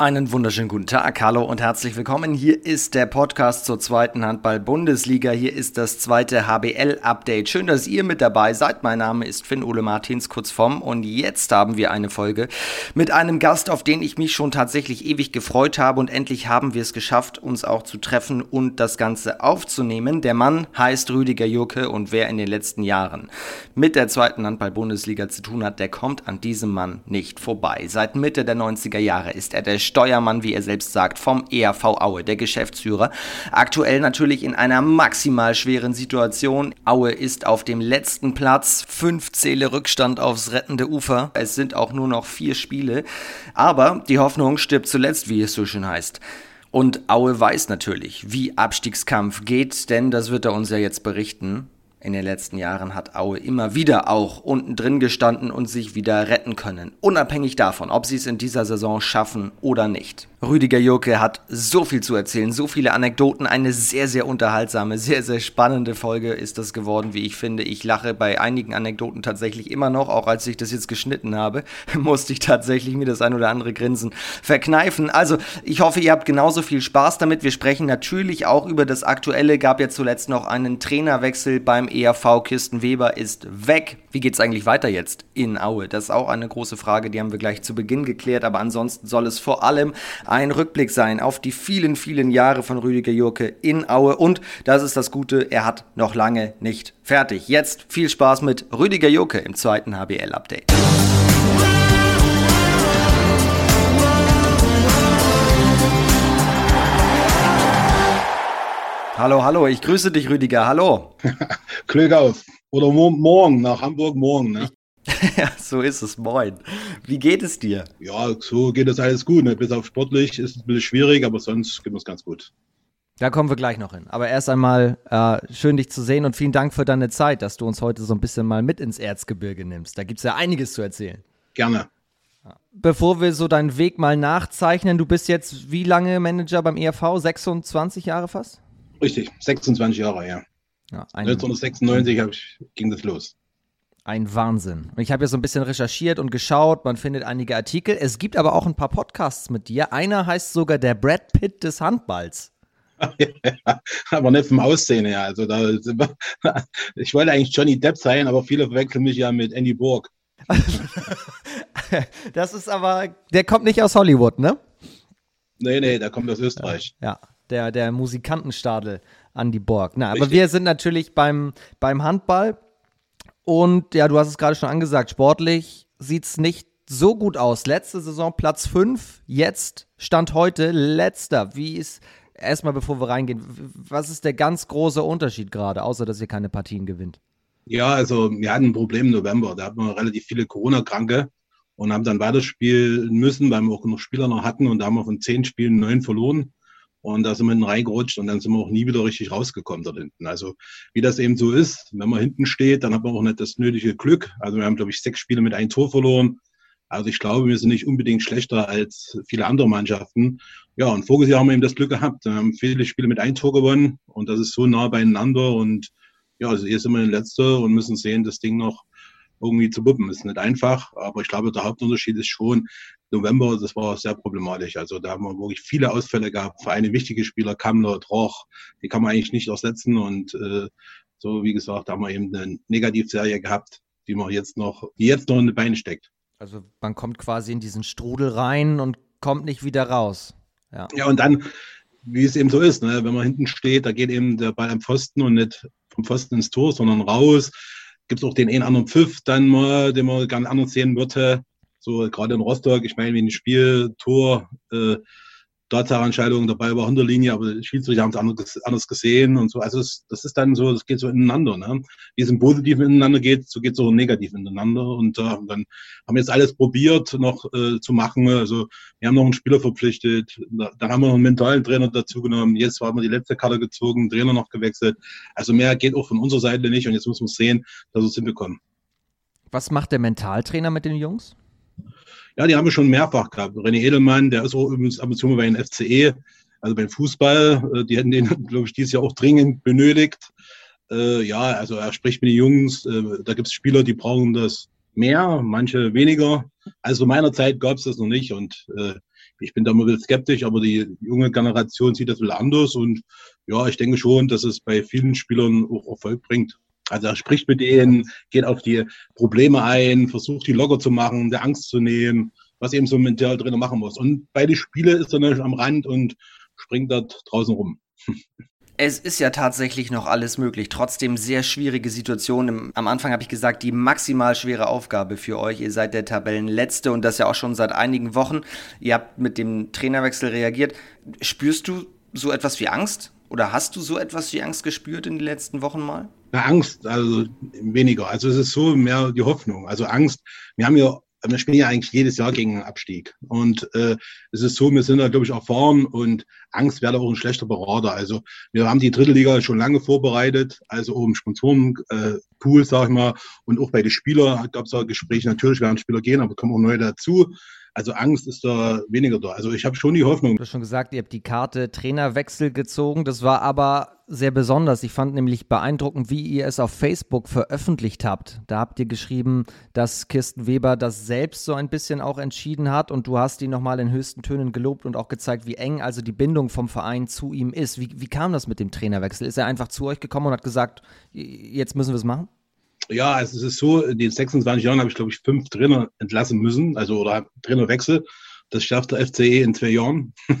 Einen wunderschönen guten Tag, hallo und herzlich willkommen. Hier ist der Podcast zur zweiten Handball-Bundesliga. Hier ist das zweite HBL-Update. Schön, dass ihr mit dabei seid. Mein Name ist Finn-Ole Martins, kurz vom. Und jetzt haben wir eine Folge mit einem Gast, auf den ich mich schon tatsächlich ewig gefreut habe. Und endlich haben wir es geschafft, uns auch zu treffen und das Ganze aufzunehmen. Der Mann heißt Rüdiger Jurke und wer in den letzten Jahren mit der zweiten Handball-Bundesliga zu tun hat, der kommt an diesem Mann nicht vorbei. Seit Mitte der 90er Jahre ist er der Steuermann, wie er selbst sagt, vom ERV Aue, der Geschäftsführer. Aktuell natürlich in einer maximal schweren Situation. Aue ist auf dem letzten Platz, fünf Zähle Rückstand aufs rettende Ufer. Es sind auch nur noch vier Spiele. Aber die Hoffnung stirbt zuletzt, wie es so schön heißt. Und Aue weiß natürlich, wie Abstiegskampf geht, denn das wird er uns ja jetzt berichten. In den letzten Jahren hat Aue immer wieder auch unten drin gestanden und sich wieder retten können. Unabhängig davon, ob sie es in dieser Saison schaffen oder nicht. Rüdiger Jurke hat so viel zu erzählen, so viele Anekdoten. Eine sehr, sehr unterhaltsame, sehr, sehr spannende Folge ist das geworden, wie ich finde. Ich lache bei einigen Anekdoten tatsächlich immer noch. Auch als ich das jetzt geschnitten habe, musste ich tatsächlich mir das ein oder andere Grinsen verkneifen. Also, ich hoffe, ihr habt genauso viel Spaß damit. Wir sprechen natürlich auch über das Aktuelle. Gab ja zuletzt noch einen Trainerwechsel beim ERV Kirsten Weber ist weg. Wie geht es eigentlich weiter jetzt in Aue? Das ist auch eine große Frage, die haben wir gleich zu Beginn geklärt. Aber ansonsten soll es vor allem ein Rückblick sein auf die vielen, vielen Jahre von Rüdiger Jurke in Aue. Und das ist das Gute, er hat noch lange nicht fertig. Jetzt viel Spaß mit Rüdiger Jurke im zweiten HBL-Update. Hallo, hallo, ich grüße dich, Rüdiger. Hallo. Glück auf. Oder morgen, nach Hamburg morgen. Ne? ja, so ist es. Moin. Wie geht es dir? Ja, so geht es alles gut. Ne? Bis auf sportlich ist es ein bisschen schwierig, aber sonst geht es ganz gut. Da kommen wir gleich noch hin. Aber erst einmal äh, schön, dich zu sehen und vielen Dank für deine Zeit, dass du uns heute so ein bisschen mal mit ins Erzgebirge nimmst. Da gibt es ja einiges zu erzählen. Gerne. Bevor wir so deinen Weg mal nachzeichnen, du bist jetzt wie lange Manager beim ERV? 26 Jahre fast? Richtig, 26 Jahre, ja. ja 1996 ich, ging das los. Ein Wahnsinn. Und ich habe ja so ein bisschen recherchiert und geschaut, man findet einige Artikel. Es gibt aber auch ein paar Podcasts mit dir. Einer heißt sogar der Brad Pitt des Handballs. Ja, aber nicht vom Aussehen her. Also da, ich wollte eigentlich Johnny Depp sein, aber viele verwechseln mich ja mit Andy Borg. das ist aber, der kommt nicht aus Hollywood, ne? Nee, nee, der kommt aus Österreich. Ja, der, der Musikantenstadel Andy Borg. Na, aber wir sind natürlich beim, beim Handball. Und ja, du hast es gerade schon angesagt, sportlich sieht es nicht so gut aus. Letzte Saison Platz 5, jetzt Stand heute letzter. Wie ist, erstmal bevor wir reingehen, was ist der ganz große Unterschied gerade, außer dass ihr keine Partien gewinnt? Ja, also wir hatten ein Problem im November. Da hatten wir relativ viele Corona-Kranke und haben dann weiterspielen müssen, weil wir auch noch Spieler noch hatten und da haben wir von zehn Spielen neun verloren. Und da sind wir hinten reingerutscht und dann sind wir auch nie wieder richtig rausgekommen dort hinten. Also wie das eben so ist, wenn man hinten steht, dann hat man auch nicht das nötige Glück. Also wir haben, glaube ich, sechs Spiele mit einem Tor verloren. Also ich glaube, wir sind nicht unbedingt schlechter als viele andere Mannschaften. Ja, und voriges Jahr haben wir eben das Glück gehabt. Wir haben viele Spiele mit einem Tor gewonnen und das ist so nah beieinander. Und ja, also hier sind wir in Letzter und müssen sehen, das Ding noch irgendwie zu wuppen. Ist nicht einfach, aber ich glaube, der Hauptunterschied ist schon, November, das war sehr problematisch. Also da haben wir wirklich viele Ausfälle gehabt. Für eine wichtige Spieler, Kammler, Troch, die kann man eigentlich nicht ersetzen. Und äh, so wie gesagt, da haben wir eben eine Negativserie gehabt, die man jetzt noch, die jetzt noch in die Beine steckt. Also man kommt quasi in diesen Strudel rein und kommt nicht wieder raus. Ja, ja und dann, wie es eben so ist, ne? wenn man hinten steht, da geht eben der Ball am Pfosten und nicht vom Pfosten ins Tor, sondern raus gibt es auch den einen anderen Pfiff dann mal, den man gerne anders sehen würde. So gerade in Rostock, ich meine, wie ein Spiel, Tor, äh, Tatsacheentscheidung, dabei war hinter Linie, aber Schiedsrichter haben es anders, anders gesehen und so. Also es, das ist dann so, das geht so ineinander. Ne? Wie es im Positiven ineinander geht, so geht es auch im Negativen ineinander. Und äh, dann haben wir jetzt alles probiert noch äh, zu machen. Also wir haben noch einen Spieler verpflichtet, dann haben wir noch einen mentalen Trainer dazu genommen. Jetzt haben wir die letzte Karte gezogen, Trainer noch gewechselt. Also mehr geht auch von unserer Seite nicht und jetzt muss man sehen, dass wir es hinbekommen. Was macht der Mentaltrainer mit den Jungs? Ja, die haben wir schon mehrfach gehabt. René Edelmann, der ist auch übrigens ab und zu mal bei den FCE, also beim Fußball. Äh, die hätten den, glaube ich, dieses Jahr auch dringend benötigt. Äh, ja, also er spricht mit den Jungs. Äh, da gibt es Spieler, die brauchen das mehr, manche weniger. Also meiner Zeit gab es das noch nicht und äh, ich bin da mal ein bisschen skeptisch, aber die junge Generation sieht das wieder anders und ja, ich denke schon, dass es bei vielen Spielern auch Erfolg bringt. Also er spricht mit denen, geht auf die Probleme ein, versucht die locker zu machen, der Angst zu nehmen, was eben so mental Trainer machen muss. Und bei den Spielen ist er natürlich am Rand und springt dort draußen rum. Es ist ja tatsächlich noch alles möglich. Trotzdem sehr schwierige Situation. Am Anfang habe ich gesagt, die maximal schwere Aufgabe für euch. Ihr seid der Tabellenletzte und das ja auch schon seit einigen Wochen. Ihr habt mit dem Trainerwechsel reagiert. Spürst du so etwas wie Angst? Oder hast du so etwas wie Angst gespürt in den letzten Wochen mal? Angst, also weniger. Also es ist so mehr die Hoffnung. Also Angst. Wir haben ja wir spielen ja eigentlich jedes Jahr gegen einen Abstieg. Und äh, es ist so, wir sind da, glaube ich, erfahren und Angst wäre auch ein schlechter Berater. Also wir haben die dritte Liga schon lange vorbereitet, also im Sponsorenpool, äh, sag ich mal, und auch bei den Spielern gab es da Gespräche. Natürlich werden Spieler gehen, aber kommen auch neue dazu. Also Angst ist da weniger da. Also ich habe schon die Hoffnung. Du hast schon gesagt, ihr habt die Karte Trainerwechsel gezogen. Das war aber sehr besonders. Ich fand nämlich beeindruckend, wie ihr es auf Facebook veröffentlicht habt. Da habt ihr geschrieben, dass Kirsten Weber das selbst so ein bisschen auch entschieden hat und du hast ihn nochmal in höchsten Tönen gelobt und auch gezeigt, wie eng also die Bindung vom Verein zu ihm ist. Wie, wie kam das mit dem Trainerwechsel? Ist er einfach zu euch gekommen und hat gesagt, jetzt müssen wir es machen? Ja, also es ist so, in den 26 Jahren habe ich, glaube ich, fünf Trainer entlassen müssen, also oder Trainerwechsel. Das schafft der FCE in zwei Jahren.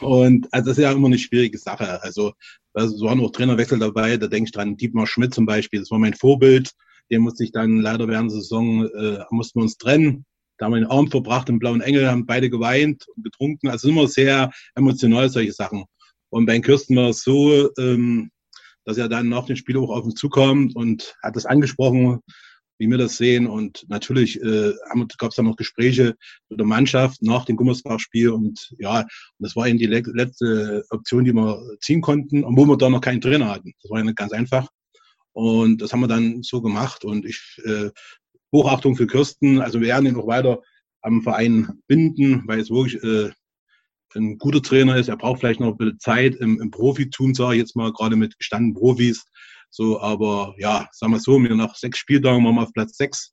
und also das ist ja immer eine schwierige Sache. Also es waren auch Trainerwechsel dabei, da denke ich dran, Dietmar Schmidt zum Beispiel, das war mein Vorbild. Den musste ich dann leider während der Saison, äh, mussten wir uns trennen. Da haben wir den Arm verbracht im Blauen Engel, haben beide geweint und getrunken. Also immer sehr emotional solche Sachen. Und bei Kirsten war es so, ähm, dass er dann nach dem Spiel auch auf uns zukommt und hat das angesprochen, wie wir das sehen. Und natürlich äh, gab es dann noch Gespräche mit der Mannschaft nach dem Gummersbach-Spiel. Und ja, das war eben die letzte Option, die wir ziehen konnten, obwohl wir da noch keinen Trainer hatten. Das war ja nicht ganz einfach. Und das haben wir dann so gemacht. Und ich äh, Hochachtung für Kirsten. Also wir werden ihn auch weiter am Verein binden, weil es wirklich äh, ein guter Trainer ist. Er braucht vielleicht noch ein bisschen Zeit im, im Profitum, sage ich jetzt mal, gerade mit gestandenen Profis. So, aber ja, sagen wir so, mir nach sechs Spieltagen waren wir auf Platz sechs.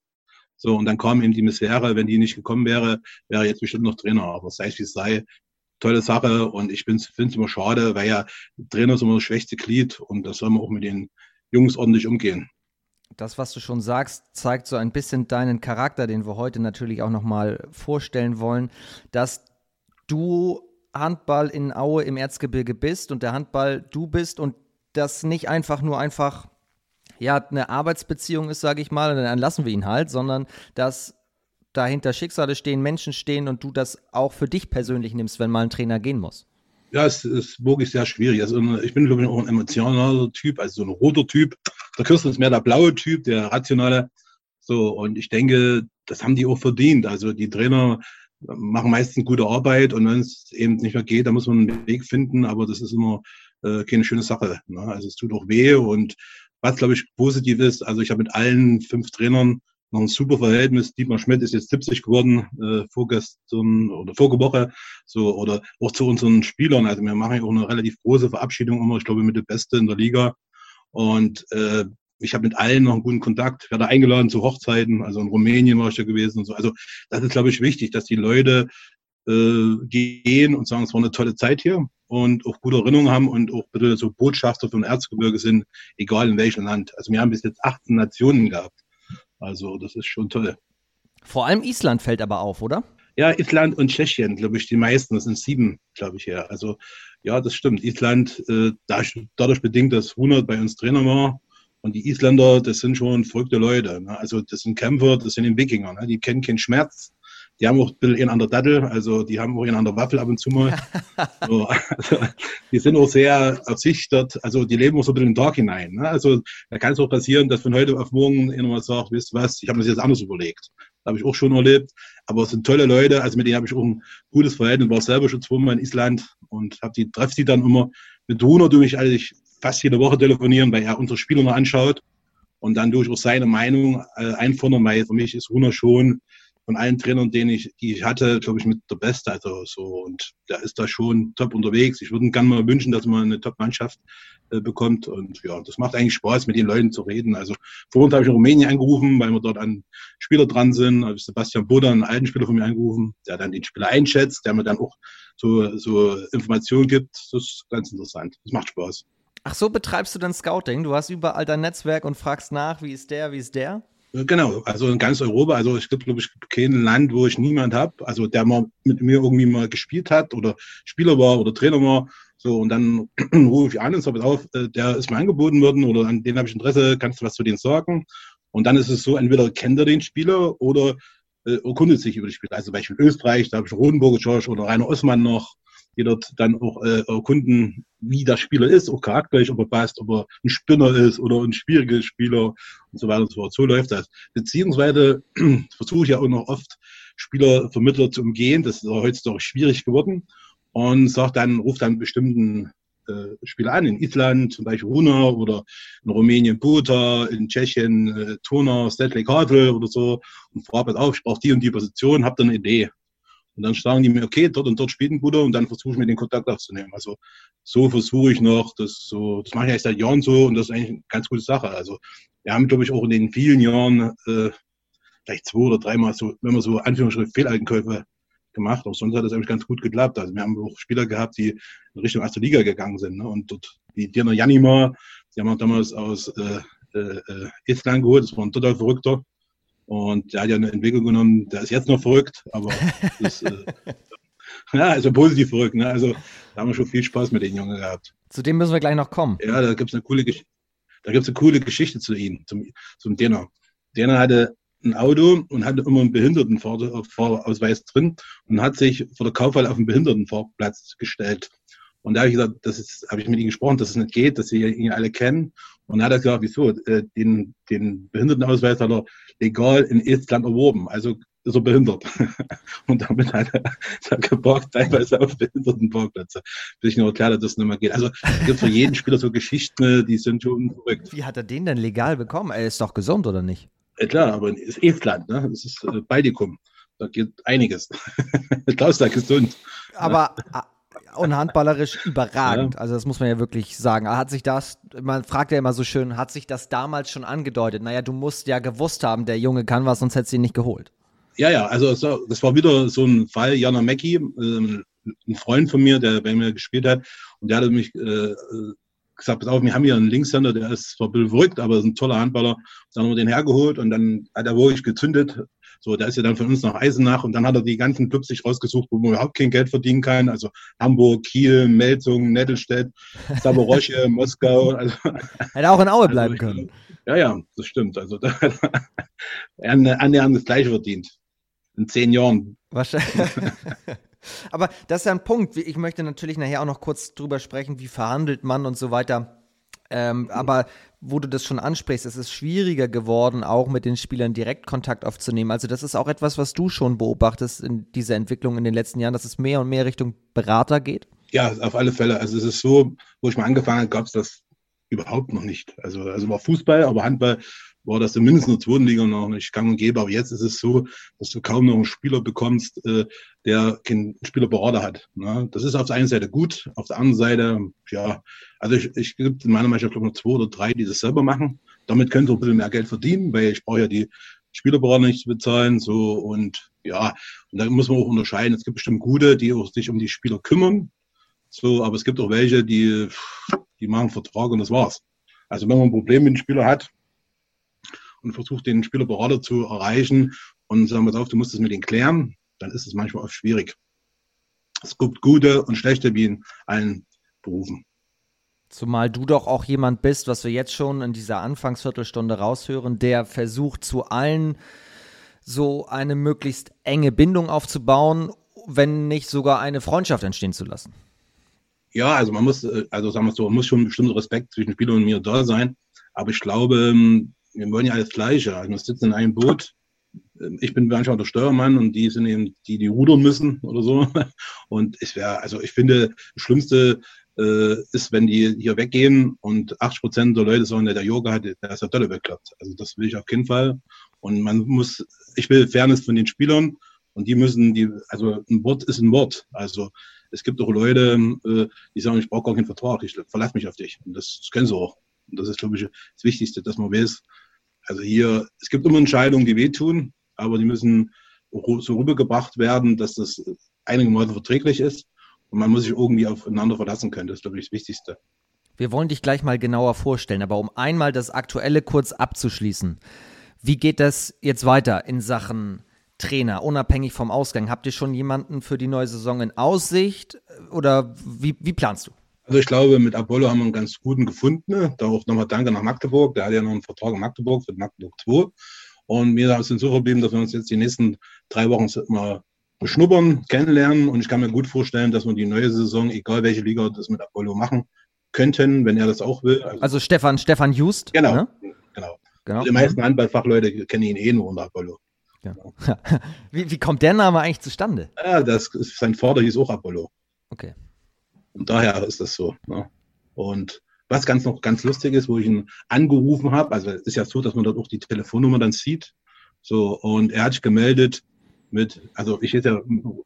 So, und dann kam eben die Misere. Wenn die nicht gekommen wäre, wäre jetzt bestimmt noch Trainer. Aber sei es wie es sei, tolle Sache. Und ich finde es immer schade, weil ja Trainer ist immer das schwächste Glied und das soll man auch mit den Jungs ordentlich umgehen. Das, was du schon sagst, zeigt so ein bisschen deinen Charakter, den wir heute natürlich auch nochmal vorstellen wollen, dass du Handball in Aue im Erzgebirge bist und der Handball du bist und das nicht einfach nur einfach ja eine Arbeitsbeziehung ist, sage ich mal, dann lassen wir ihn halt, sondern dass dahinter Schicksale stehen, Menschen stehen und du das auch für dich persönlich nimmst, wenn mal ein Trainer gehen muss. Ja, es ist wirklich sehr schwierig. Also ich bin, glaube ich, auch ein emotionaler Typ, also so ein roter Typ. Der Kirsten ist mehr der blaue Typ, der rationale. So, und ich denke, das haben die auch verdient. Also die Trainer machen meistens gute Arbeit und wenn es eben nicht mehr geht, dann muss man einen Weg finden, aber das ist immer äh, keine schöne Sache. Ne? Also es tut auch weh und was, glaube ich, positiv ist, also ich habe mit allen fünf Trainern noch ein super Verhältnis. Dietmar Schmidt ist jetzt 70 geworden, äh, vorgestern oder vorige Woche, so, oder auch zu unseren Spielern. Also wir machen ja auch eine relativ große Verabschiedung immer, ich glaube, mit der Beste in der Liga. Und äh, ich habe mit allen noch einen guten Kontakt, werde eingeladen zu Hochzeiten, also in Rumänien war ich da gewesen und so. Also das ist, glaube ich, wichtig, dass die Leute äh, gehen und sagen, es war eine tolle Zeit hier und auch gute Erinnerungen haben und auch bitte so Botschafter von Erzgebirge sind, egal in welchem Land. Also wir haben bis jetzt 18 Nationen gehabt. Also das ist schon toll. Vor allem Island fällt aber auf, oder? Ja, Island und Tschechien, glaube ich, die meisten. Das sind sieben, glaube ich, ja. Also ja, das stimmt. Island, äh, dadurch bedingt, dass 100 bei uns Trainer war, und die Isländer, das sind schon verrückte Leute. Ne? Also das sind Kämpfer, das sind Wikinger. Ne? Die kennen keinen Schmerz. Die haben auch ein bisschen an der Dattel, also die haben auch an der Waffel ab und zu mal. so, also, die sind auch sehr ersichtert, also die leben auch so ein bisschen den Tag hinein. Ne? Also da kann es auch passieren, dass von heute auf morgen jemand sagt, wisst was, ich habe mir das jetzt anders überlegt. Das habe ich auch schon erlebt. Aber es sind tolle Leute, also mit denen habe ich auch ein gutes Verhältnis, war selber schon zweimal in Island und habe die, treffe die dann immer. Mit Runa tue ich eigentlich fast jede Woche telefonieren, weil er unsere Spieler noch anschaut und dann durch auch seine Meinung äh, einfordern, weil für mich ist Runa schon von allen Trainern, den ich, die ich hatte, glaube ich, mit der Beste. Also so und der ist da schon top unterwegs. Ich würde gerne mal wünschen, dass man eine Top-Mannschaft äh, bekommt. Und ja, das macht eigentlich Spaß, mit den Leuten zu reden. Also vorhin habe ich in Rumänien angerufen, weil wir dort an Spieler dran sind. Habe ich Sebastian Boda, einen alten Spieler von mir angerufen, der dann den Spieler einschätzt, der mir dann auch so, so Informationen gibt. Das ist ganz interessant. Das macht Spaß. Ach so, betreibst du dann Scouting? Du hast überall dein Netzwerk und fragst nach, wie ist der, wie ist der? Genau, also in ganz Europa. Also gibt, glaube ich, kein Land, wo ich niemand habe, also der mal mit mir irgendwie mal gespielt hat oder Spieler war oder Trainer war. So, und dann rufe ich an und sage, auf, äh, der ist mir angeboten worden oder an den habe ich Interesse, kannst du was zu denen sagen? Und dann ist es so, entweder kennt er den Spieler oder äh, erkundet sich über die Spieler. Also Beispiel Österreich, da habe ich Rodenburger George oder Rainer Osman noch die dort dann auch äh, erkunden, wie der Spieler ist, auch charakterlich, ob er passt, ob er ein Spinner ist oder ein schwieriger Spieler und so weiter und so fort. So läuft das. Beziehungsweise versuche ich ja auch noch oft Spielervermittler zu umgehen. Das ist heutzutage schwierig geworden. Und sagt dann, ruft dann bestimmten äh, Spieler an, in Island zum Beispiel Runa oder in Rumänien Buta, in Tschechien äh, Turner, Stanley Kadel oder so und fragt auf, ich brauche die und die Position, habt ihr eine Idee? Und dann sagen die mir, okay, dort und dort spielt ein Bruder und dann versuche ich mir den Kontakt aufzunehmen. Also so versuche ich noch, das so, das mache ich eigentlich seit Jahren so und das ist eigentlich eine ganz gute Sache. Also wir haben, glaube ich, auch in den vielen Jahren äh, vielleicht zwei oder dreimal so, wenn man so Anführungsstrichen Fehleinkäufe gemacht, auch sonst hat das eigentlich ganz gut geklappt. Also wir haben auch Spieler gehabt, die in Richtung erste Liga gegangen sind. Ne? Und dort, die Dirna Janima, die haben wir damals aus äh, äh, äh Estland geholt, das war ein total verrückter. Und der hat ja eine Entwicklung genommen, der ist jetzt noch verrückt, aber ist, äh, ja, also positiv verrückt. Ne? Also da haben wir schon viel Spaß mit den Jungen gehabt. Zu dem müssen wir gleich noch kommen. Ja, da gibt es eine coole Geschichte. Da gibt es eine coole Geschichte zu ihm, zum, zum Dena. Dena hatte ein Auto und hatte immer einen Behindertenfahrausweis drin und hat sich vor der Kaufhalle auf den Behindertenfahrplatz gestellt. Und da habe ich gesagt, das ist, habe ich mit ihnen gesprochen, dass es nicht geht, dass sie ihn alle kennen. Und dann hat er gesagt, wieso? Äh, den, den Behindertenausweis hat er legal in Estland erworben. Also ist er behindert. Und damit hat er, er geparkt, teilweise auf Behindertenparkplätze. Bis ich noch erklärt dass das nicht mehr geht. Also es gibt für jeden Spieler so Geschichten, die sind schon verrückt. Wie hat er den denn legal bekommen? Er ist doch gesund, oder nicht? Ja, klar, aber es ist Estland, ne? Das ist äh, Baltikum. Da geht einiges. Klaus da gesund. Aber und handballerisch überragend. Ja. Also das muss man ja wirklich sagen. Hat sich das, man fragt ja immer so schön, hat sich das damals schon angedeutet? Naja, du musst ja gewusst haben, der Junge kann was, sonst hättest du ihn nicht geholt. Ja, ja, also das war wieder so ein Fall, Jana Mecki, äh, ein Freund von mir, der bei mir gespielt hat, und der hat mich äh, gesagt, pass auf, wir haben hier einen Linkshänder, der ist zwar ein bisschen verrückt, aber ist ein toller Handballer. Dann haben wir den hergeholt und dann hat er wirklich gezündet. So, der ist ja dann von uns nach Eisenach und dann hat er die ganzen Clubs sich rausgesucht, wo man überhaupt kein Geld verdienen kann. Also Hamburg, Kiel, Melzung, Nettelstedt, Saborosche, Moskau. Also, Hätte auch in Aue bleiben also, können. Ja, ja, das stimmt. Also da hat er annähernd das Gleiche verdient. In zehn Jahren. Wahrscheinlich. Aber das ist ja ein Punkt. Ich möchte natürlich nachher auch noch kurz drüber sprechen, wie verhandelt man und so weiter. Ähm, mhm. Aber wo du das schon ansprichst, es ist schwieriger geworden, auch mit den Spielern direkt Kontakt aufzunehmen. Also das ist auch etwas, was du schon beobachtest in dieser Entwicklung in den letzten Jahren, dass es mehr und mehr Richtung Berater geht. Ja, auf alle Fälle. Also es ist so, wo ich mal angefangen habe, gab es das überhaupt noch nicht. Also, also war Fußball, aber Handball war das zumindest in der zweiten Liga noch nicht gang und gäbe. Aber jetzt ist es so, dass du kaum noch einen Spieler bekommst, äh, der keinen Spielerberater hat. Ne? Das ist auf der einen Seite gut, auf der anderen Seite, ja, also ich, ich gibt in meiner Mannschaft glaube ich noch zwei oder drei, die das selber machen. Damit können sie ein bisschen mehr Geld verdienen, weil ich brauche ja die Spielerberater nicht zu bezahlen. So und ja, und da muss man auch unterscheiden. Es gibt bestimmt gute, die auch sich um die Spieler kümmern. So, aber es gibt auch welche, die, die machen Vertrag und das war's. Also wenn man ein Problem mit dem Spieler hat, und versucht, den Spielerberater zu erreichen und sagen, wir auf, du musst es mit ihm klären, dann ist es manchmal oft schwierig. Es gibt gute und schlechte wie in allen Berufen. Zumal du doch auch jemand bist, was wir jetzt schon in dieser Anfangsviertelstunde raushören, der versucht zu allen so eine möglichst enge Bindung aufzubauen, wenn nicht sogar eine Freundschaft entstehen zu lassen. Ja, also man muss, äh, also sagen wir so, man muss schon ein bestimmter Respekt zwischen Spieler und mir da sein. Aber ich glaube, ähm, wir wollen ja alles Gleiche. Also wir sitzen in einem Boot. Ähm, ich bin manchmal der Steuermann und die sind eben die, die rudern müssen oder so. Und ich wäre, also ich finde, das Schlimmste äh, ist, wenn die hier weggehen und 80 Prozent der Leute sagen, der Yoga hat, der ist ja tolle bekloppt. Also das will ich auf keinen Fall. Und man muss, ich will Fairness von den Spielern und die müssen, die, also ein Wort ist ein Wort. Also es gibt auch Leute, äh, die sagen, ich brauche gar keinen Vertrag, ich verlasse mich auf dich. Und das, das können sie auch. Und das ist, glaube ich, das Wichtigste, dass man weiß, also hier, es gibt immer Entscheidungen, die wehtun, aber die müssen so rübergebracht werden, dass das einigermaßen verträglich ist und man muss sich irgendwie aufeinander verlassen können. Das ist, glaube ich, das Wichtigste. Wir wollen dich gleich mal genauer vorstellen, aber um einmal das Aktuelle kurz abzuschließen. Wie geht das jetzt weiter in Sachen Trainer, unabhängig vom Ausgang? Habt ihr schon jemanden für die neue Saison in Aussicht oder wie, wie planst du? Also ich glaube, mit Apollo haben wir einen ganz guten gefunden. Da auch nochmal Danke nach Magdeburg. Der hat ja noch einen Vertrag in Magdeburg für Magdeburg 2. Und wir sind so verblieben, dass wir uns jetzt die nächsten drei Wochen mal beschnuppern, kennenlernen. Und ich kann mir gut vorstellen, dass wir die neue Saison, egal welche Liga, das mit Apollo machen könnten, wenn er das auch will. Also, also Stefan, Stefan Just. Genau, ne? genau. genau. Die meisten Handballfachleute kennen ihn eh nur unter Apollo. Ja. wie, wie kommt der Name eigentlich zustande? Ja, das ist, sein Vater hieß auch Apollo. Okay. Und daher ist das so. Ne? Und was ganz noch ganz lustig ist, wo ich ihn angerufen habe, also es ist ja so, dass man dort auch die Telefonnummer dann sieht. So, und er hat sich gemeldet mit, also ich hätte ja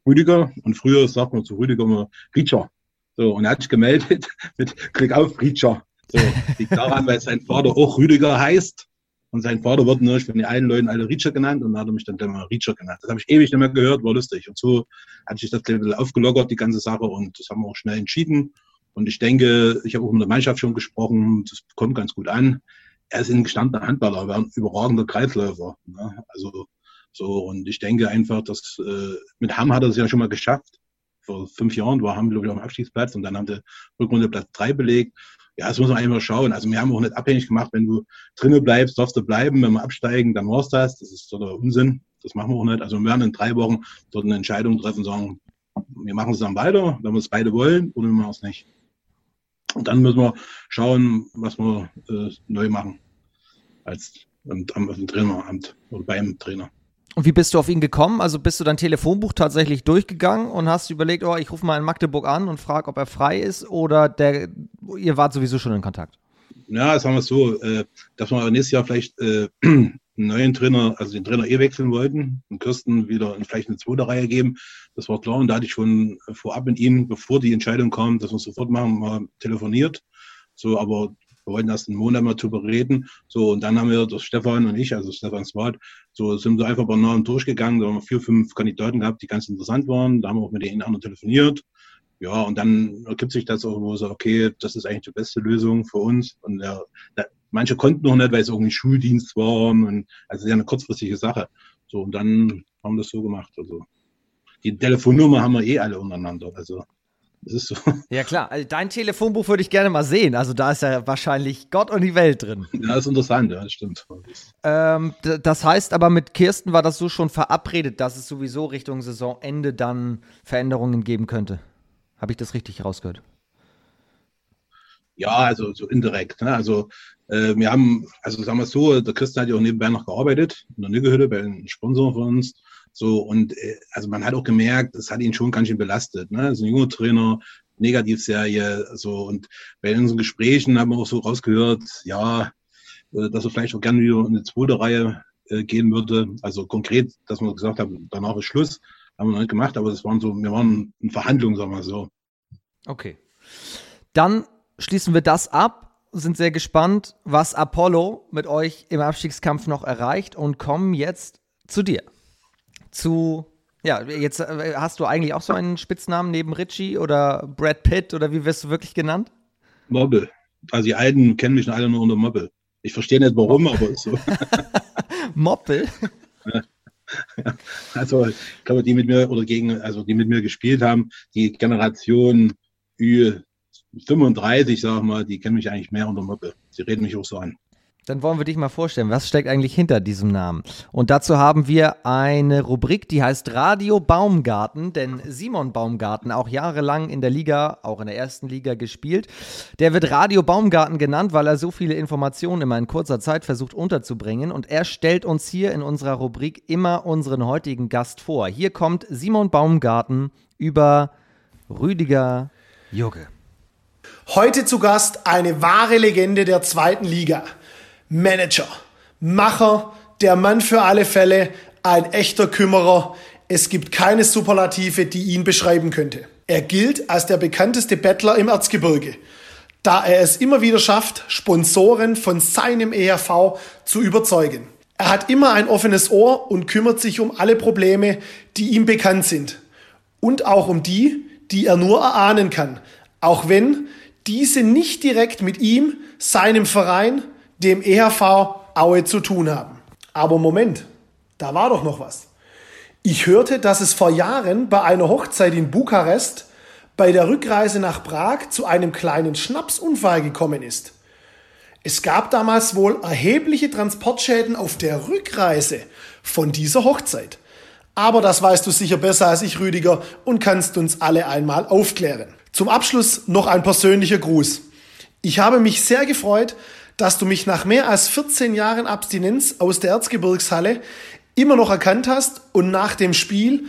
Rüdiger und früher sagt man zu Rüdiger immer Riecher. So, und er hat sich gemeldet mit Klick auf Riecher. So, liegt daran, weil sein Vater auch Rüdiger heißt. Und sein Vater wird nur von den alten Leuten alle Riecher genannt und dann hat er mich dann immer Riecher genannt. Das habe ich ewig nicht mehr gehört, war lustig. Und so hat sich das bisschen aufgelockert, die ganze Sache, und das haben wir auch schnell entschieden. Und ich denke, ich habe auch mit der Mannschaft schon gesprochen, das kommt ganz gut an. Er ist ein gestandener Handballer, er ein überragender Kreisläufer. Ne? Also so, und ich denke einfach, dass äh, mit Hamm hat er es ja schon mal geschafft. Vor fünf Jahren war Hamm, glaube ich, am Abstiegsplatz und dann haben sie Rückrunde Platz drei belegt. Ja, das muss man einfach schauen. Also wir haben auch nicht abhängig gemacht, wenn du drinnen bleibst, darfst du bleiben. Wenn wir absteigen, dann war's das. Das ist so der Unsinn. Das machen wir auch nicht. Also wir werden in drei Wochen dort eine Entscheidung treffen, sagen, wir machen es dann weiter, wenn wir es beide wollen, oder wir machen es nicht. Und dann müssen wir schauen, was wir äh, neu machen als am, am Traineramt oder beim Trainer. Und wie bist du auf ihn gekommen? Also bist du dein Telefonbuch tatsächlich durchgegangen und hast überlegt, oh, ich rufe mal in Magdeburg an und frage, ob er frei ist oder der, ihr wart sowieso schon in Kontakt? Ja, sagen wir es so, äh, dass wir nächstes Jahr vielleicht äh, einen neuen Trainer, also den Trainer eh wechseln wollten und Kirsten wieder vielleicht eine zweite Reihe geben. Das war klar und da hatte ich schon vorab mit ihm, bevor die Entscheidung kam, dass wir es sofort machen, mal telefoniert. So, aber wir wollten erst einen Monat mal drüber reden. So, und dann haben wir, das Stefan und ich, also Stefan Swart, so sind wir einfach bei Namen durchgegangen. Da haben wir vier, fünf Kandidaten gehabt, die ganz interessant waren. Da haben wir auch mit den anderen telefoniert. Ja, und dann ergibt sich das auch, wo wir sagen, okay, das ist eigentlich die beste Lösung für uns. Und ja, da, manche konnten noch nicht, weil es irgendwie Schuldienst war. Und, also ja eine kurzfristige Sache. So, und dann haben wir das so gemacht. Also die Telefonnummer haben wir eh alle untereinander. Also das ist so. Ja klar, also dein Telefonbuch würde ich gerne mal sehen. Also da ist ja wahrscheinlich Gott und die Welt drin. Ja, das ist interessant, ja, das stimmt. Ähm, das heißt aber, mit Kirsten war das so schon verabredet, dass es sowieso Richtung Saisonende dann Veränderungen geben könnte. Habe ich das richtig rausgehört? Ja, also so indirekt. Ne? Also äh, wir haben, also sagen wir es so, der Christian hat ja auch nebenbei noch gearbeitet in der Nüggehütte bei einem Sponsor von uns. So, und äh, also man hat auch gemerkt, es hat ihn schon ganz schön belastet. Ne? Ist ein junger Trainer, Negativserie, so und bei unseren Gesprächen haben wir auch so rausgehört, ja, äh, dass er vielleicht auch gerne wieder in eine zweite Reihe äh, gehen würde. Also konkret, dass wir gesagt haben, danach ist Schluss, haben wir noch nicht gemacht, aber das waren so, wir waren in Verhandlungen, sagen wir so. Okay. Dann schließen wir das ab, sind sehr gespannt, was Apollo mit euch im Abstiegskampf noch erreicht und kommen jetzt zu dir zu ja, jetzt äh, hast du eigentlich auch so einen Spitznamen neben Richie oder Brad Pitt oder wie wirst du wirklich genannt? Mobble. Also die Alten kennen mich alle nur unter Mobble. Ich verstehe nicht warum, aber ist so. Moppel? Also, ich glaube, die mit mir oder gegen, also die mit mir gespielt haben, die Generation Ü35, sag mal, die kennen mich eigentlich mehr unter Moppel. Sie reden mich auch so an. Dann wollen wir dich mal vorstellen, was steckt eigentlich hinter diesem Namen? Und dazu haben wir eine Rubrik, die heißt Radio Baumgarten, denn Simon Baumgarten, auch jahrelang in der Liga, auch in der ersten Liga gespielt, der wird Radio Baumgarten genannt, weil er so viele Informationen immer in kurzer Zeit versucht unterzubringen. Und er stellt uns hier in unserer Rubrik immer unseren heutigen Gast vor. Hier kommt Simon Baumgarten über Rüdiger Jugge. Heute zu Gast eine wahre Legende der zweiten Liga. Manager, Macher, der Mann für alle Fälle, ein echter Kümmerer. Es gibt keine Superlative, die ihn beschreiben könnte. Er gilt als der bekannteste Bettler im Erzgebirge, da er es immer wieder schafft, Sponsoren von seinem ERV zu überzeugen. Er hat immer ein offenes Ohr und kümmert sich um alle Probleme, die ihm bekannt sind. Und auch um die, die er nur erahnen kann, auch wenn diese nicht direkt mit ihm, seinem Verein, dem EHV Aue zu tun haben. Aber Moment, da war doch noch was. Ich hörte, dass es vor Jahren bei einer Hochzeit in Bukarest bei der Rückreise nach Prag zu einem kleinen Schnapsunfall gekommen ist. Es gab damals wohl erhebliche Transportschäden auf der Rückreise von dieser Hochzeit. Aber das weißt du sicher besser als ich, Rüdiger, und kannst uns alle einmal aufklären. Zum Abschluss noch ein persönlicher Gruß. Ich habe mich sehr gefreut, dass du mich nach mehr als 14 Jahren Abstinenz aus der Erzgebirgshalle immer noch erkannt hast und nach dem Spiel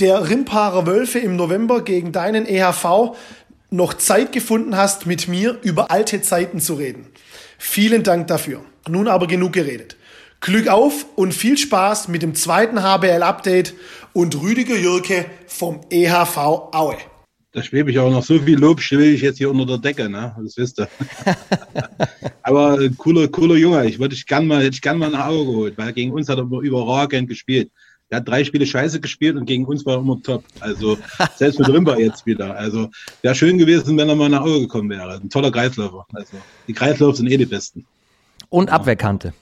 der Rimparer Wölfe im November gegen deinen EHV noch Zeit gefunden hast, mit mir über alte Zeiten zu reden. Vielen Dank dafür. Nun aber genug geredet. Glück auf und viel Spaß mit dem zweiten HBL-Update und Rüdiger Jürke vom EHV Aue. Da schwebe ich auch noch so viel Lob, schwebe ich jetzt hier unter der Decke, ne? Das wisst ihr. Aber cooler, cooler Junge. Ich würde ich gern mal, hätte ich gern mal nach Auge geholt, weil gegen uns hat er überragend gespielt. Er hat drei Spiele scheiße gespielt und gegen uns war er immer top. Also selbst mit Rimba jetzt wieder. Also wäre schön gewesen, wenn er mal nach Auge gekommen wäre. Ein toller Kreisläufer. Also die Kreisläufer sind eh die besten. Und Abwehrkante.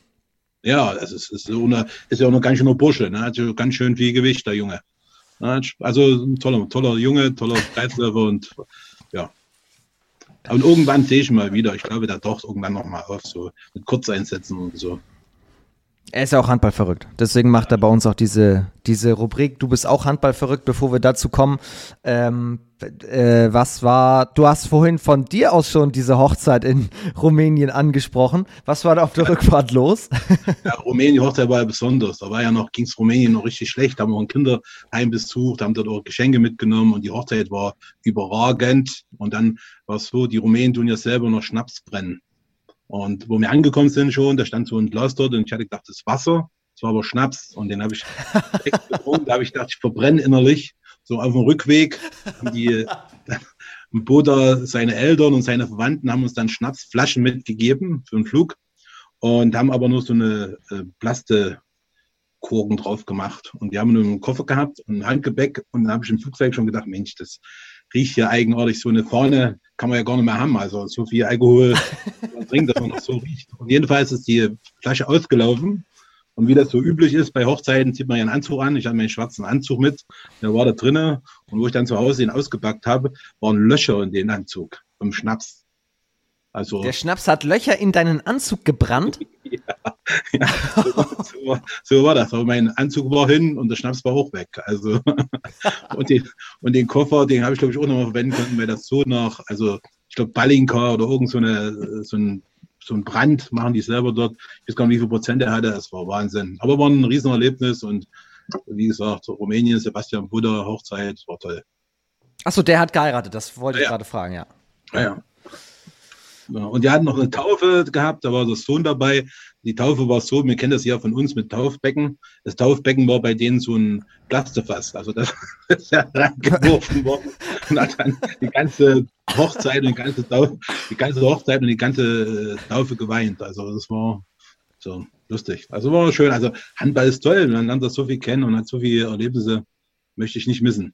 Ja, das ist, ist, so eine, ist ja auch noch ganz schöner Bursche. Ne? Hat ja ganz schön viel Gewicht, der Junge. Also ein toller, toller Junge, toller Kreisläufer und ja. Und irgendwann sehe ich mal wieder. Ich glaube, der taucht irgendwann nochmal auf, so mit Kurzeinsätzen und so. Er ist ja auch Handball verrückt. Deswegen macht er bei uns auch diese, diese Rubrik. Du bist auch Handball verrückt, bevor wir dazu kommen. Ähm, äh, was war, du hast vorhin von dir aus schon diese Hochzeit in Rumänien angesprochen. Was war da auf der Rückfahrt los? Ja, Rumänien-Hochzeit war ja besonders. Da war ja noch, ging es Rumänien noch richtig schlecht. Da haben wir ein Kinderheim besucht, haben dort auch Geschenke mitgenommen und die Hochzeit war überragend. Und dann war es so, die Rumänen tun ja selber noch Schnaps brennen. Und wo wir angekommen sind schon, da stand so ein Glas dort und ich hatte gedacht, das ist Wasser. Das war aber Schnaps und den habe ich getrunken. Da habe ich gedacht, ich verbrenne innerlich. So auf dem Rückweg haben die Bruder, seine Eltern und seine Verwandten haben uns dann Schnapsflaschen mitgegeben für den Flug und haben aber nur so eine äh, Plastekorken drauf gemacht. Und die haben nur einen Koffer gehabt und ein Handgepäck und dann habe ich im Flugzeug schon gedacht, Mensch, das riecht ja eigenartig. So eine Fahne kann man ja gar nicht mehr haben. Also so viel Alkohol man trinkt, dass man noch so riecht. Und jedenfalls ist die Flasche ausgelaufen. Und wie das so üblich ist, bei Hochzeiten zieht man ja einen Anzug an. Ich hatte meinen schwarzen Anzug mit, der war da drinnen. Und wo ich dann zu Hause ihn ausgepackt habe, waren Löcher in den Anzug vom Schnaps. Also, der Schnaps hat Löcher in deinen Anzug gebrannt? ja, ja so, so, war das. Aber mein Anzug war hin und der Schnaps war auch weg. Also, und, den, und den Koffer, den habe ich, glaube ich, auch noch mal verwenden können, weil das so nach, also ich glaube, Ballinka oder irgend so, eine, so, ein, so ein Brand machen die selber dort. Ich weiß gar nicht, wie viel Prozent er hatte. Es war Wahnsinn. Aber war ein Riesenerlebnis und wie gesagt, Rumänien, Sebastian Buddha, Hochzeit, war toll. Achso, der hat geheiratet, das wollte ja, ich gerade fragen, ja. Ja, ja. Und die hatten noch eine Taufe gehabt, da war der Sohn dabei. Die Taufe war so, wir kennen das ja von uns mit Taufbecken. Das Taufbecken war bei denen so ein Plastefass. Also das ist ja reingeworfen worden und hat dann die ganze Hochzeit und die ganze Taufe, die ganze Hochzeit und die ganze äh, Taufe geweint. Also das war so lustig. Also war schön. Also Handball ist toll. Man lernt das so viel kennen und hat so viele Erlebnisse, möchte ich nicht missen.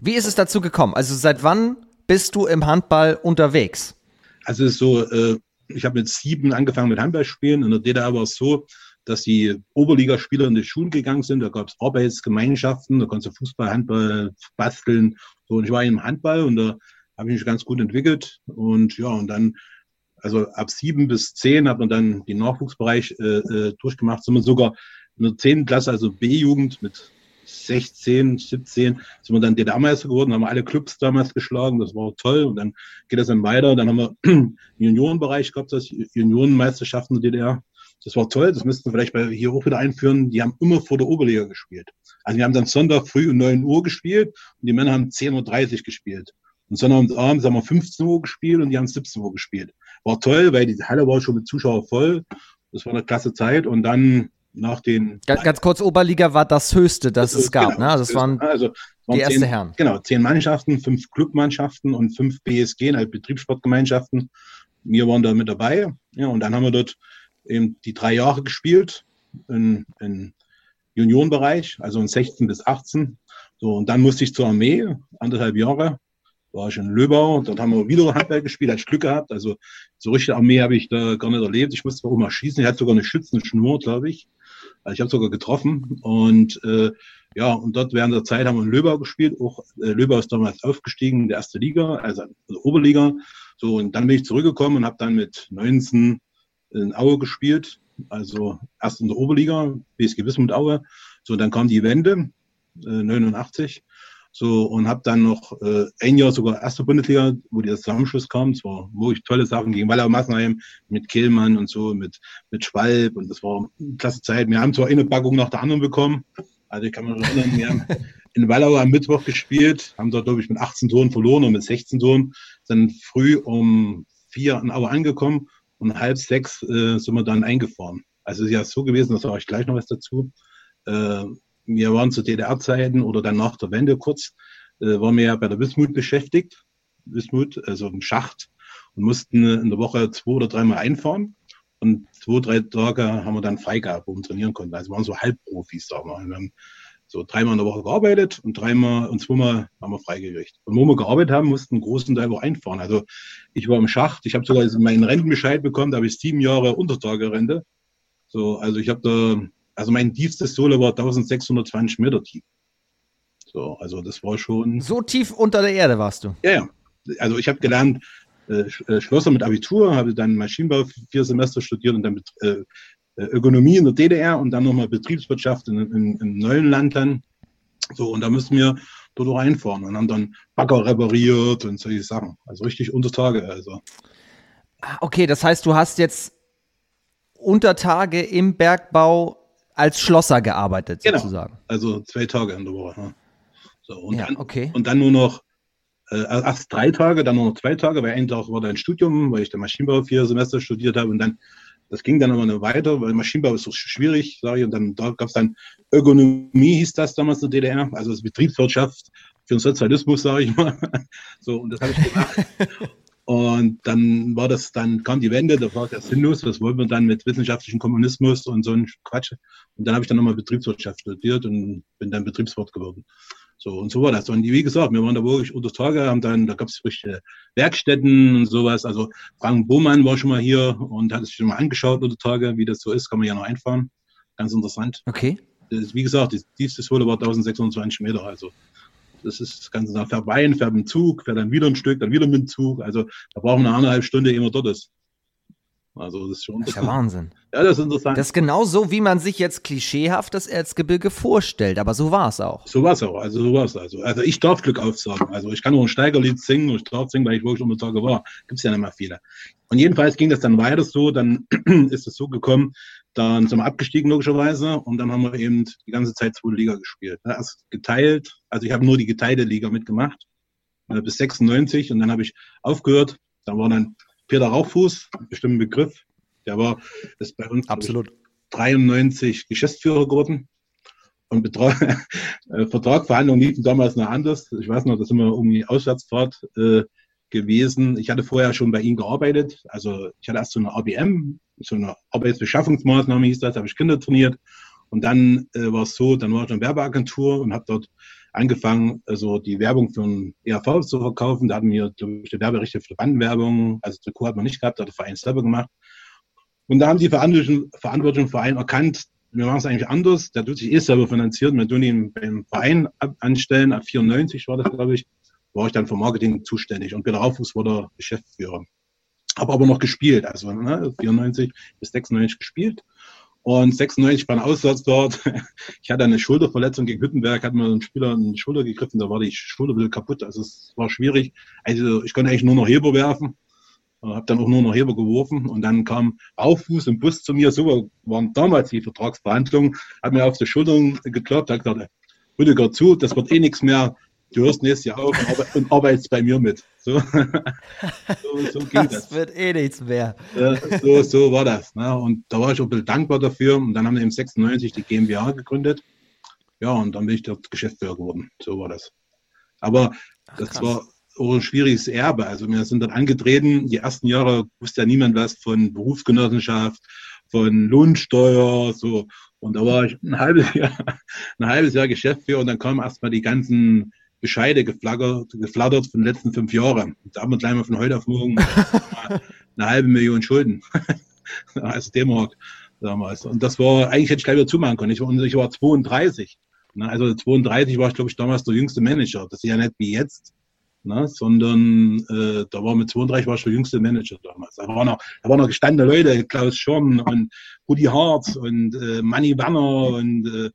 Wie ist es dazu gekommen? Also seit wann bist du im Handball unterwegs? Also so, äh, ich habe mit sieben angefangen mit Handballspielen. In der DDR war es so, dass die Oberligaspieler in die Schulen gegangen sind. Da gab es Arbeitsgemeinschaften, da konntest du Fußball, Handball basteln. So, und ich war im Handball und da habe ich mich ganz gut entwickelt. Und ja, und dann, also ab sieben bis zehn hat man dann den Nachwuchsbereich äh, äh durchgemacht. Sind wir sogar in der zehnten Klasse, also B-Jugend mit 16, 17 sind wir dann DDR-Meister geworden, haben alle Clubs damals geschlagen, das war toll. Und dann geht das dann weiter. Dann haben wir im Juniorenbereich gehabt, das Juniorenmeisterschaften der DDR. Das war toll, das müssten wir vielleicht bei hier auch wieder einführen. Die haben immer vor der Oberliga gespielt. Also wir haben dann Sonntag früh um 9 Uhr gespielt und die Männer haben 10.30 Uhr gespielt. Und Sonnabendabends haben wir 15 Uhr gespielt und die haben 17 Uhr gespielt. War toll, weil die Halle war schon mit Zuschauern voll. Das war eine klasse Zeit. Und dann nach den. Ganz, ganz kurz, Oberliga war das höchste, das, das es gab, genau, ne? Also, das waren, also, die erste Herren. Genau, zehn Mannschaften, fünf Clubmannschaften und fünf BSG, also Betriebssportgemeinschaften. Wir waren da mit dabei. Ja, und dann haben wir dort eben die drei Jahre gespielt in, in Juniorenbereich, also in 16 bis 18. So, und dann musste ich zur Armee, anderthalb Jahre, war ich in Löbau, dort haben wir wieder Handball gespielt, hatte ich Glück gehabt. Also so richtige Armee habe ich da gar nicht erlebt. Ich musste auch mal schießen, ich hatte sogar eine Schützenschnur, glaube ich. Also ich habe sogar getroffen. Und äh, ja, und dort während der Zeit haben wir in Löbau gespielt. Auch äh, Löbau ist damals aufgestiegen in die erste Liga, also, also Oberliga. So, und dann bin ich zurückgekommen und habe dann mit 19 in Aue gespielt. Also erst in der Oberliga, BSG Wismut Aue. So, dann kam die Wende, äh, 89. So, und habe dann noch äh, ein Jahr sogar erste Bundesliga, wo der Zusammenschluss kam. Es war wirklich tolle Sachen gegen Wallau Massenheim mit Kehlmann und so, mit, mit Schwalb. Und das war eine klasse Zeit. Wir haben zwar eine Packung nach der anderen bekommen. Also ich kann mich erinnern, wir haben in Wallau am Mittwoch gespielt, haben dort, glaube ich, mit 18 Toren verloren und mit 16 Toren, sind früh um vier in Aue angekommen und halb sechs äh, sind wir dann eingefahren. Also es ist ja so gewesen, da sage ich gleich noch was dazu. Äh, wir waren zu DDR-Zeiten oder dann nach der Wende kurz, äh, waren wir ja bei der Wismut beschäftigt. Wismut, also im Schacht und mussten in der Woche zwei oder dreimal einfahren. Und zwei, drei Tage haben wir dann frei gehabt, wo wir trainieren konnten. Also wir waren so Halbprofis, sagen wir. Wir haben so dreimal in der Woche gearbeitet und dreimal und zweimal haben wir freigekriegt. Und wo wir gearbeitet haben, mussten einen großen Teil auch einfahren. Also ich war im Schacht, ich habe sogar meinen Rentenbescheid bekommen, da habe ich sieben Jahre Untertagerente. So, also ich habe da, also mein tiefstes Solo war 1620 Meter tief. So, also das war schon. So tief unter der Erde warst du? Ja, ja. Also ich habe gelernt, äh, äh, Schlosser mit Abitur, habe dann Maschinenbau vier Semester studiert und dann äh, äh, Ökonomie in der DDR und dann nochmal Betriebswirtschaft in, in, im neuen Land dann. So, und da müssen wir dort auch einfahren und haben dann Bagger repariert und solche Sachen. Also richtig unter Tage. Also. Ah, okay, das heißt, du hast jetzt unter Tage im Bergbau als Schlosser gearbeitet, genau. sozusagen. Also zwei Tage in der Woche. Ja. So, und, ja, dann, okay. und dann nur noch äh, erst drei Tage, dann nur noch zwei Tage, weil ein Tag war dann Studium, weil ich den Maschinenbau vier Semester studiert habe und dann das ging dann aber noch weiter, weil Maschinenbau ist so schwierig, sage ich. Und dann da gab es dann Ökonomie, hieß das damals in der DDR, also das Betriebswirtschaft für den Sozialismus, sage ich mal. so, und das habe ich gemacht. Und dann war das, dann kam die Wende, da war das sinnlos, was wollen wir dann mit wissenschaftlichem Kommunismus und so ein Quatsch. Und dann habe ich dann nochmal Betriebswirtschaft studiert und bin dann Betriebswirt geworden. So, und so war das. Und wie gesagt, wir waren da wirklich unter Tage, haben dann, da gab es richtige Werkstätten und sowas. Also Frank Bohmann war schon mal hier und hat sich schon mal angeschaut unter Tage, wie das so ist, kann man ja noch einfahren. Ganz interessant. Okay. Das, wie gesagt, die tiefste Sohle war 1620 Meter. Also das ist das Ganze nach fährt fährt mit dem Zug, fährt dann wieder ein Stück, dann wieder mit dem Zug. Also da brauchen wir eine eineinhalb Stunde, ehe man dort ist. Also das ist schon. Das ist ja Wahnsinn. Ja, das ist interessant. Das ist genau so, wie man sich jetzt klischeehaft das Erzgebirge vorstellt, aber so war es auch. So war es auch, also so war es. Also, also ich darf Glück aufsagen. Also ich kann auch ein Steigerlied singen und ich darf singen, weil ich wirklich unter Tage war. Gibt es ja nicht mehr viele. Und jedenfalls ging das dann weiter so, dann ist es so gekommen, dann sind wir abgestiegen logischerweise und dann haben wir eben die ganze Zeit zweite Liga gespielt. Erst geteilt, also ich habe nur die geteilte Liga mitgemacht, äh, bis 96 und dann habe ich aufgehört. Dann war dann Peter Rauchfuß, bestimmten Begriff. Der war ist bei uns Absolut. 93 Geschäftsführer geworden. Und Betrag, äh, Vertragsverhandlungen liefen damals noch anders. Ich weiß noch, da sind wir um die Auswärtsfahrt äh, gewesen. Ich hatte vorher schon bei ihm gearbeitet. Also ich hatte erst so eine ABM, so eine Arbeitsbeschaffungsmaßnahme hieß das, habe ich Kinder trainiert. Und dann äh, war es so, dann war ich in einer Werbeagentur und habe dort angefangen, also die Werbung für ein ERV zu verkaufen. Da hatten wir, glaube ich, die Werberechte für Bandenwerbung. Also Trikot hat man nicht gehabt, da hat der Verein selber gemacht. Und da haben die Verantwortlichen, Verantwortlichen Verein erkannt, wir machen es eigentlich anders. Der tut sich eh selber finanziert. Wir tun ihn beim Verein anstellen. Ab 94 war das, glaube ich, war ich dann für Marketing zuständig. Und Peter Raufuß war der Geschäftsführer. Habe aber noch gespielt, also ne, 94 bis 96 gespielt. Und 96 beim Auswärts dort. Ich hatte eine Schulterverletzung gegen Hüttenberg, hat mir ein Spieler in die Schulter gegriffen, da war die Schulter wieder kaputt. Also es war schwierig. Also ich konnte eigentlich nur noch Heber werfen. Habe dann auch nur noch Heber geworfen und dann kam Auffuß im Bus zu mir. So waren damals die Vertragsverhandlungen. Hat mir auf die Schultern geklappt, hat gesagt, Rüdiger zu, das wird eh nichts mehr. Du hörst nächstes Jahr auf und arbeitest bei mir mit. So, so, so ging das. Das wird eh nichts mehr. so, so war das. Ne? Und da war ich auch ein bisschen dankbar dafür. Und dann haben wir im 96 die GmbH gegründet. Ja, und dann bin ich dort Geschäftsführer geworden. So war das. Aber Ach, das war auch ein schwieriges Erbe. Also wir sind dann angetreten. Die ersten Jahre wusste ja niemand was von Berufsgenossenschaft, von Lohnsteuer, so. Und da war ich ein halbes Jahr, ein halbes Jahr Geschäftsführer und dann kamen erstmal die ganzen Bescheide geflattert, geflattert von den letzten fünf Jahren. Da haben wir gleich mal von heute auf morgen eine halbe Million Schulden. als D-Mark damals. Und das war, eigentlich hätte ich gleich wieder zumachen können. Ich war, ich war 32. Also 32 war ich, glaube ich, damals der jüngste Manager. Das ist ja nicht wie jetzt ne? sondern äh, da war mit 32 war ich der jüngste Manager damals. Da waren noch, da waren noch gestandene Leute, Klaus Schorn und Rudi Harz und äh, Manny Werner und äh,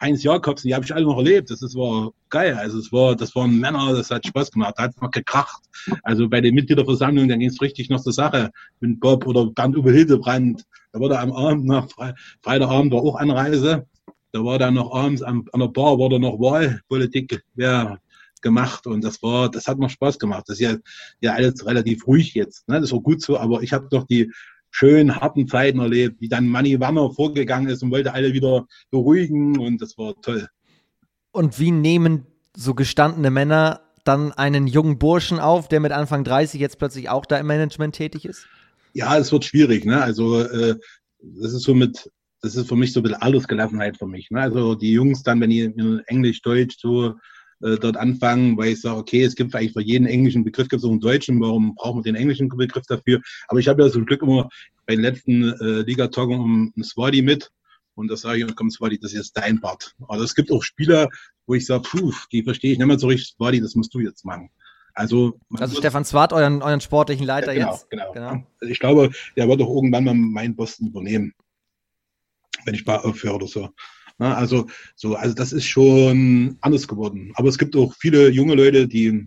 Heinz Jakobsen, die habe ich alle noch erlebt. Das, das war geil. Also es war, das waren Männer, das hat Spaß gemacht, da hat noch gekracht. Also bei den Mitgliederversammlungen, da ging es richtig noch zur Sache mit Bob oder Bernd Uwe Hildebrand. Da war da am Abend nach Fre Freitagabend war auch Anreise. Da war dann noch abends am, an der Bar war da noch Wahlpolitik, wer gemacht und das war, das hat noch Spaß gemacht. Das ist ja, ja alles relativ ruhig jetzt. Ne? Das war gut so, aber ich habe doch die schönen, harten Zeiten erlebt, wie dann Manny Wanner vorgegangen ist und wollte alle wieder beruhigen und das war toll. Und wie nehmen so gestandene Männer dann einen jungen Burschen auf, der mit Anfang 30 jetzt plötzlich auch da im Management tätig ist? Ja, es wird schwierig. Ne? Also äh, das ist so mit, das ist für mich so ein bisschen Altersgelassenheit für mich. Ne? Also die Jungs dann, wenn die in Englisch, Deutsch so äh, dort anfangen, weil ich sage, okay, es gibt eigentlich für jeden englischen Begriff gibt es auch einen deutschen, warum brauchen wir den englischen Begriff dafür? Aber ich habe ja zum Glück immer bei den letzten äh, Liga-Talken um ein Swadi mit und das sage ich, komm Swadi, das ist jetzt dein Part. Also es gibt auch Spieler, wo ich sage, puh, die verstehe ich nicht mehr so richtig, Swadi, das musst du jetzt machen. Also, also Stefan Swart, euren, euren sportlichen Leiter ja, genau, jetzt? Genau, genau. Also ich glaube, der wird doch irgendwann mal meinen Posten übernehmen, wenn ich aufhöre oder so. Na, also, so, also das ist schon anders geworden. Aber es gibt auch viele junge Leute, die,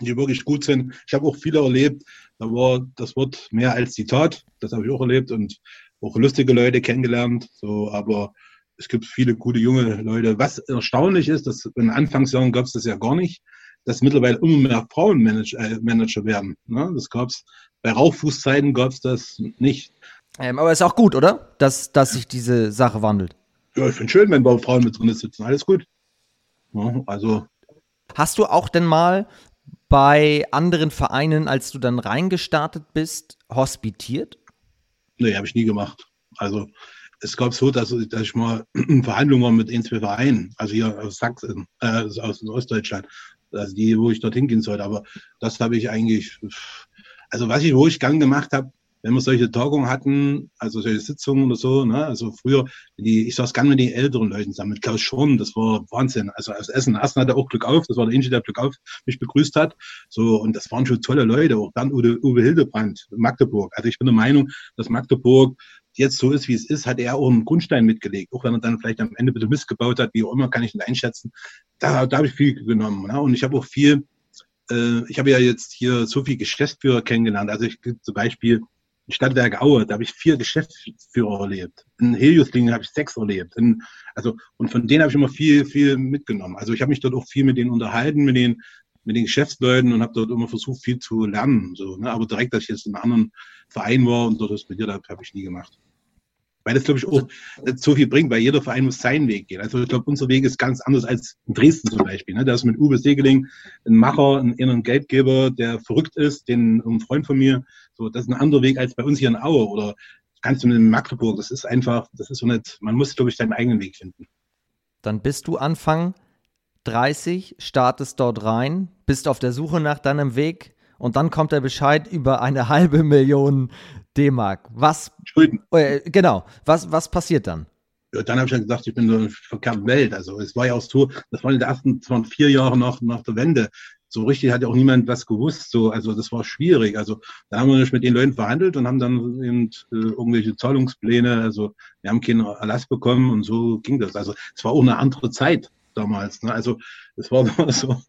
die wirklich gut sind. Ich habe auch viele erlebt, da war das Wort mehr als die Tat. Das habe ich auch erlebt und auch lustige Leute kennengelernt. So, aber es gibt viele gute junge Leute. Was erstaunlich ist, dass in Anfangsjahren gab es das ja gar nicht, dass mittlerweile immer mehr Frauen äh, Manager werden. Ne? Das gab es bei Rauchfußzeiten gab es das nicht. Ähm, aber ist auch gut, oder? Dass, dass sich diese Sache wandelt. Ja, ich finde schön, wenn Frauen mit drin sitzen. Alles gut. Ja, also. Hast du auch denn mal bei anderen Vereinen, als du dann reingestartet bist, hospitiert? Nee, habe ich nie gemacht. Also es gab so, dass, dass ich mal Verhandlungen war mit ein, zwei Vereinen, also hier aus Sachsen, äh, aus Ostdeutschland, also die, wo ich dorthin gehen sollte. Aber das habe ich eigentlich, also was ich, wo ich gern gemacht habe, wenn wir solche Tagungen hatten, also solche Sitzungen oder so, ne, also früher, die, ich saß gerne mit den älteren Leuten zusammen, mit Klaus Schorn, das war Wahnsinn. Also aus Essen, Essen hatte auch Glück auf, das war der Inge, der Glück auf mich begrüßt hat. So, und das waren schon tolle Leute, auch Bernd Uwe, Uwe Hildebrand, Magdeburg. Also ich bin der Meinung, dass Magdeburg jetzt so ist, wie es ist, hat er auch einen Grundstein mitgelegt. Auch wenn er dann vielleicht am Ende bisschen Mist gebaut hat, wie auch immer, kann ich ihn einschätzen. Da, da habe ich viel genommen. Ne? Und ich habe auch viel, äh, ich habe ja jetzt hier so viel Geschäftsführer kennengelernt. Also ich zum Beispiel in Stadtwerk Aue, da habe ich vier Geschäftsführer erlebt. In Heliosklingen habe ich sechs erlebt. In, also, und von denen habe ich immer viel, viel mitgenommen. Also ich habe mich dort auch viel mit denen unterhalten, mit den, mit den Geschäftsleuten und habe dort immer versucht, viel zu lernen. So, ne? Aber direkt, dass ich jetzt in einem anderen Verein war und dort das mit dir, habe hab ich nie gemacht. Weil das, glaube ich, auch nicht so viel bringt, weil jeder Verein muss seinen Weg gehen. Also ich glaube, unser Weg ist ganz anders als in Dresden zum Beispiel. Ne? Da ist mit Uwe Segeling ein Macher, ein inneren Geldgeber, der verrückt ist, den ein Freund von mir. So, das ist ein anderer Weg als bei uns hier in Aue oder kannst du mit Magdeburg. Das ist einfach, das ist so nicht, man muss, glaube ich, seinen eigenen Weg finden. Dann bist du Anfang 30, startest dort rein, bist auf der Suche nach deinem Weg und dann kommt der Bescheid über eine halbe Million D-Mark. Was? Schulden. Äh, genau. Was, was passiert dann? Ja, dann habe ich dann gesagt, ich bin so eine verkehrte Welt. Also es war ja auch so, das waren die ersten das waren vier Jahre nach, nach der Wende. So richtig hat ja auch niemand was gewusst. So, also das war schwierig. Also da haben wir nicht mit den Leuten verhandelt und haben dann eben äh, irgendwelche Zahlungspläne. Also wir haben keinen Erlass bekommen und so ging das. Also es war auch eine andere Zeit damals. Ne? Also es war so,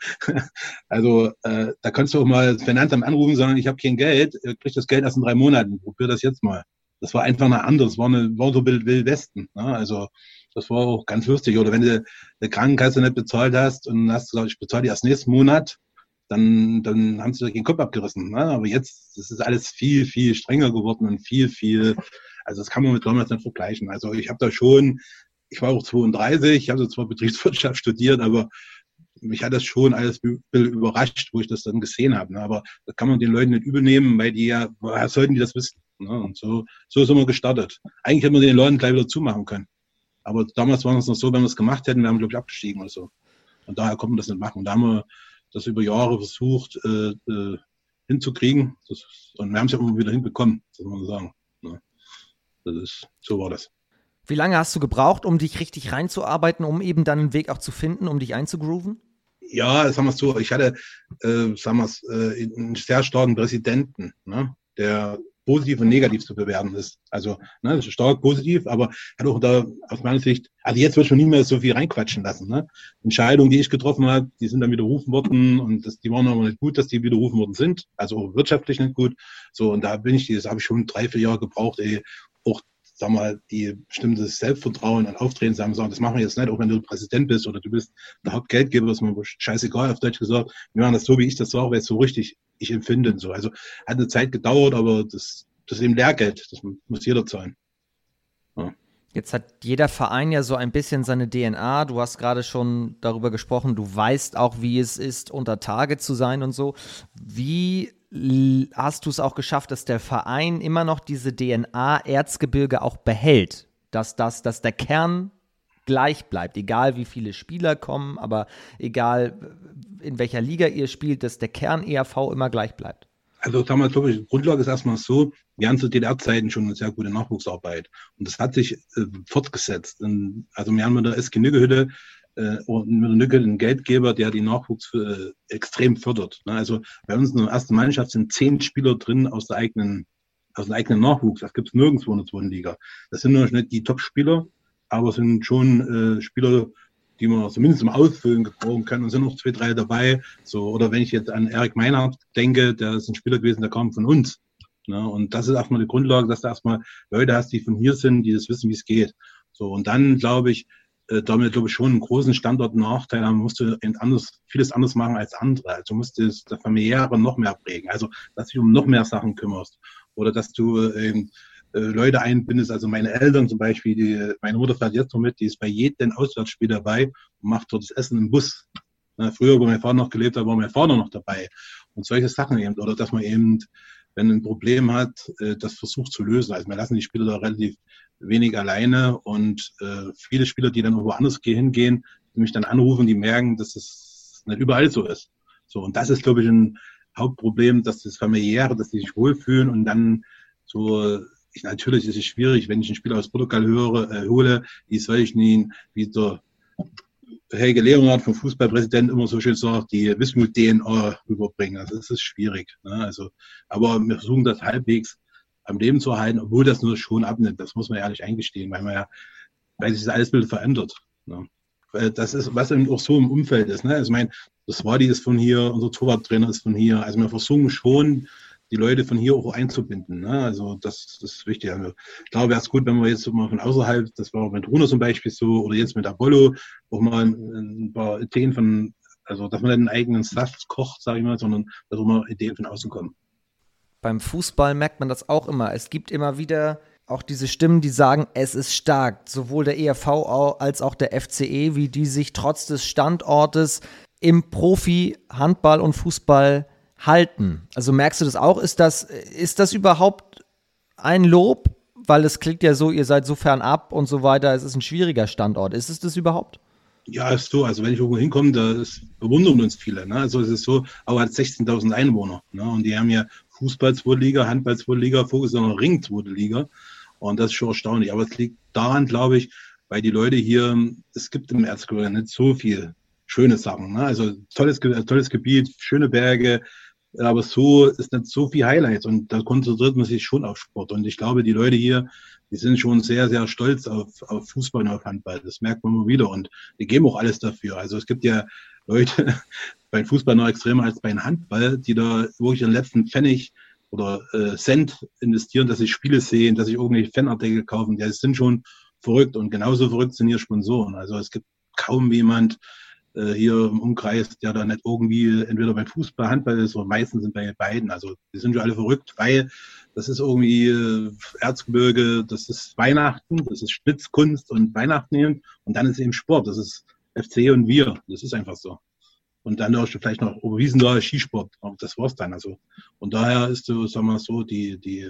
also äh, da kannst du auch mal das Finanzamt anrufen, sagen, ich habe kein Geld, ihr kriegt das Geld erst in drei Monaten, probier das jetzt mal. Das war einfach eine andere, das war, eine, war so Wild Westen. Ne? Also Das war auch ganz lustig. Oder wenn du eine Krankenkasse nicht bezahlt hast und hast gesagt, ich bezahle die erst nächsten Monat, dann, dann haben sie dir den Kopf abgerissen. Ne? Aber jetzt das ist alles viel, viel strenger geworden und viel, viel, also das kann man mit damals nicht vergleichen. Also ich habe da schon, ich war auch 32, ich habe zwar Betriebswirtschaft studiert, aber mich hat das schon alles überrascht, wo ich das dann gesehen habe. Ne? Aber das kann man den Leuten nicht übernehmen, weil die ja, woher sollten die das wissen? Ne? Und so, so sind wir gestartet. Eigentlich hätten wir den Leuten gleich wieder zumachen können. Aber damals war es noch so, wenn wir es gemacht hätten, wären wir, glaube ich, abgestiegen oder so. Und daher konnten wir das nicht machen. Und da haben wir das über Jahre versucht äh, äh, hinzukriegen. Das, und wir haben es ja immer wieder hinbekommen, muss man sagen. Ne? Das ist, so war das. Wie lange hast du gebraucht, um dich richtig reinzuarbeiten, um eben dann einen Weg auch zu finden, um dich einzugrooven? Ja, sagen wir es so, ich hatte, äh, sagen wir äh, einen sehr starken Präsidenten, ne? der positiv und negativ zu bewerten ist. Also ne, ist stark positiv, aber hat auch da aus meiner Sicht, also jetzt wird schon nie mehr so viel reinquatschen lassen. Ne? Entscheidungen, die ich getroffen habe, die sind dann widerrufen worden und das, die waren aber nicht gut, dass die widerrufen worden sind, also wirtschaftlich nicht gut. So und da bin ich, das habe ich schon drei, vier Jahre gebraucht, ey, auch sag mal, die bestimmtes Selbstvertrauen und Auftreten sagen, sagen, das machen wir jetzt nicht, auch wenn du Präsident bist oder du bist der Hauptgeldgeber, ist mir scheißegal, auf Deutsch gesagt. Wir machen das so, wie ich das sage, weil es so richtig ich empfinde und so. Also hat eine Zeit gedauert, aber das, das ist eben Lehrgeld, das muss jeder zahlen. Ja. Jetzt hat jeder Verein ja so ein bisschen seine DNA. Du hast gerade schon darüber gesprochen, du weißt auch, wie es ist, unter Tage zu sein und so. Wie hast du es auch geschafft, dass der Verein immer noch diese DNA Erzgebirge auch behält, dass das, dass der Kern gleich bleibt, egal wie viele Spieler kommen, aber egal in welcher Liga ihr spielt, dass der Kern ERV immer gleich bleibt. Also damals, glaube ich, die Grundlage ist erstmal so, wir haben zu DDR-Zeiten schon eine sehr gute Nachwuchsarbeit. Und das hat sich äh, fortgesetzt. Und, also wir haben mit der SG Nüggehütte äh, und Nücke einen Geldgeber, der die Nachwuchs äh, extrem fördert. Ne? Also bei uns in der ersten Mannschaft sind zehn Spieler drin aus der eigenen, aus dem eigenen Nachwuchs. Das gibt es nirgendwo in der zweiten Liga. Das sind nur nicht die Top-Spieler, aber sind schon äh, Spieler, die man zumindest zum Ausfüllen gebrauchen kann und sind noch zwei, drei dabei. So, oder wenn ich jetzt an Erik Meinhardt denke, der ist ein Spieler gewesen, der kam von uns. Ne? Und das ist erstmal die Grundlage, dass du erstmal Leute hast, die von hier sind, die das wissen, wie es geht. So, und dann glaube ich, äh, damit, glaube ich, schon einen großen Standortnachteil haben, musst du anders, vieles anders machen als andere. Also musst du das familiäre noch mehr prägen. Also, dass du dich um noch mehr Sachen kümmerst. Oder dass du ähm, äh, Leute einbindest, also meine Eltern zum Beispiel, die, meine Mutter fährt jetzt noch mit, die ist bei jedem Auswärtsspiel dabei und macht dort das Essen im Bus. Na, früher, wo mein Vater noch gelebt hat, war mein Vater noch dabei. Und solche Sachen eben. Oder dass man eben, wenn ein Problem hat, äh, das versucht zu lösen. Also wir lassen die Spieler da relativ wenig alleine und äh, viele Spieler, die dann woanders hingehen, die mich dann anrufen, die merken, dass es nicht überall so ist. So, und das ist, glaube ich, ein Hauptproblem, dass das familiäre, dass die sich wohlfühlen und dann so, ich, natürlich ist es schwierig, wenn ich einen Spieler aus Portugal höre, äh, hole, wie soll ich ihn, wie der Helge Leonhardt vom Fußballpräsident immer so schön sagt, die Wismut-DNA rüberbringen. Also das ist schwierig. Ne? Also, aber wir versuchen das halbwegs am Leben zu erhalten, obwohl das nur schon abnimmt. Das muss man ehrlich eingestehen, weil man ja, weil sich das alles Bild verändert. Ne? Das ist, was eben auch so im Umfeld ist. Ne? Also ich meine, das Wadi ist von hier, unser Torwarttrainer ist von hier. Also wir versuchen schon, die Leute von hier auch einzubinden. Ne? Also das, das ist wichtig. Also, klar wäre es gut, wenn wir jetzt mal von außerhalb, das war mit Runo zum Beispiel so, oder jetzt mit Apollo, auch mal ein, paar Ideen von, also dass man einen eigenen Saft kocht, sage ich mal, sondern dass auch mal Ideen von außen kommen beim Fußball merkt man das auch immer. Es gibt immer wieder auch diese Stimmen, die sagen, es ist stark. Sowohl der ERV als auch der FCE, wie die sich trotz des Standortes im Profi Handball und Fußball halten. Also merkst du das auch? Ist das, ist das überhaupt ein Lob? Weil es klingt ja so, ihr seid so fern ab und so weiter. Es ist ein schwieriger Standort. Ist es das überhaupt? Ja, ist so. Also wenn ich irgendwo hinkomme, da bewundern uns viele. Ne? Also es ist so, aber hat 16.000 Einwohner. Ne? Und die haben ja Fußball-Zweitliga, Handball-Zweitliga, Fokus sondern Ring-Zweitliga. Und das ist schon erstaunlich. Aber es liegt daran, glaube ich, weil die Leute hier, es gibt im Erzgebirge nicht so viel schöne Sachen. Ne? Also tolles, tolles Gebiet, schöne Berge, aber so ist nicht so viel Highlights und da konzentriert man sich schon auf Sport. Und ich glaube, die Leute hier, die sind schon sehr, sehr stolz auf, auf Fußball und auf Handball. Das merkt man immer wieder und die geben auch alles dafür. Also es gibt ja Leute beim Fußball noch extremer als beim Handball, die da wirklich den letzten Pfennig oder äh, Cent investieren, dass sie Spiele sehen, dass sie irgendwelche Fanartikel kaufen. Ja, das sind schon verrückt und genauso verrückt sind hier Sponsoren. Also es gibt kaum jemand äh, hier im Umkreis, der da nicht irgendwie entweder beim Fußball, Handball ist oder meistens sind bei beiden. Also die sind schon alle verrückt, weil das ist irgendwie äh, Erzgebirge, das ist Weihnachten, das ist Spitzkunst und Weihnachten eben. Und dann ist eben Sport, das ist FC und wir. Das ist einfach so. Und dann du vielleicht noch Oberwiesendaler Skisport. Aber das war's dann. Also, und daher ist so, sagen wir so, die, die,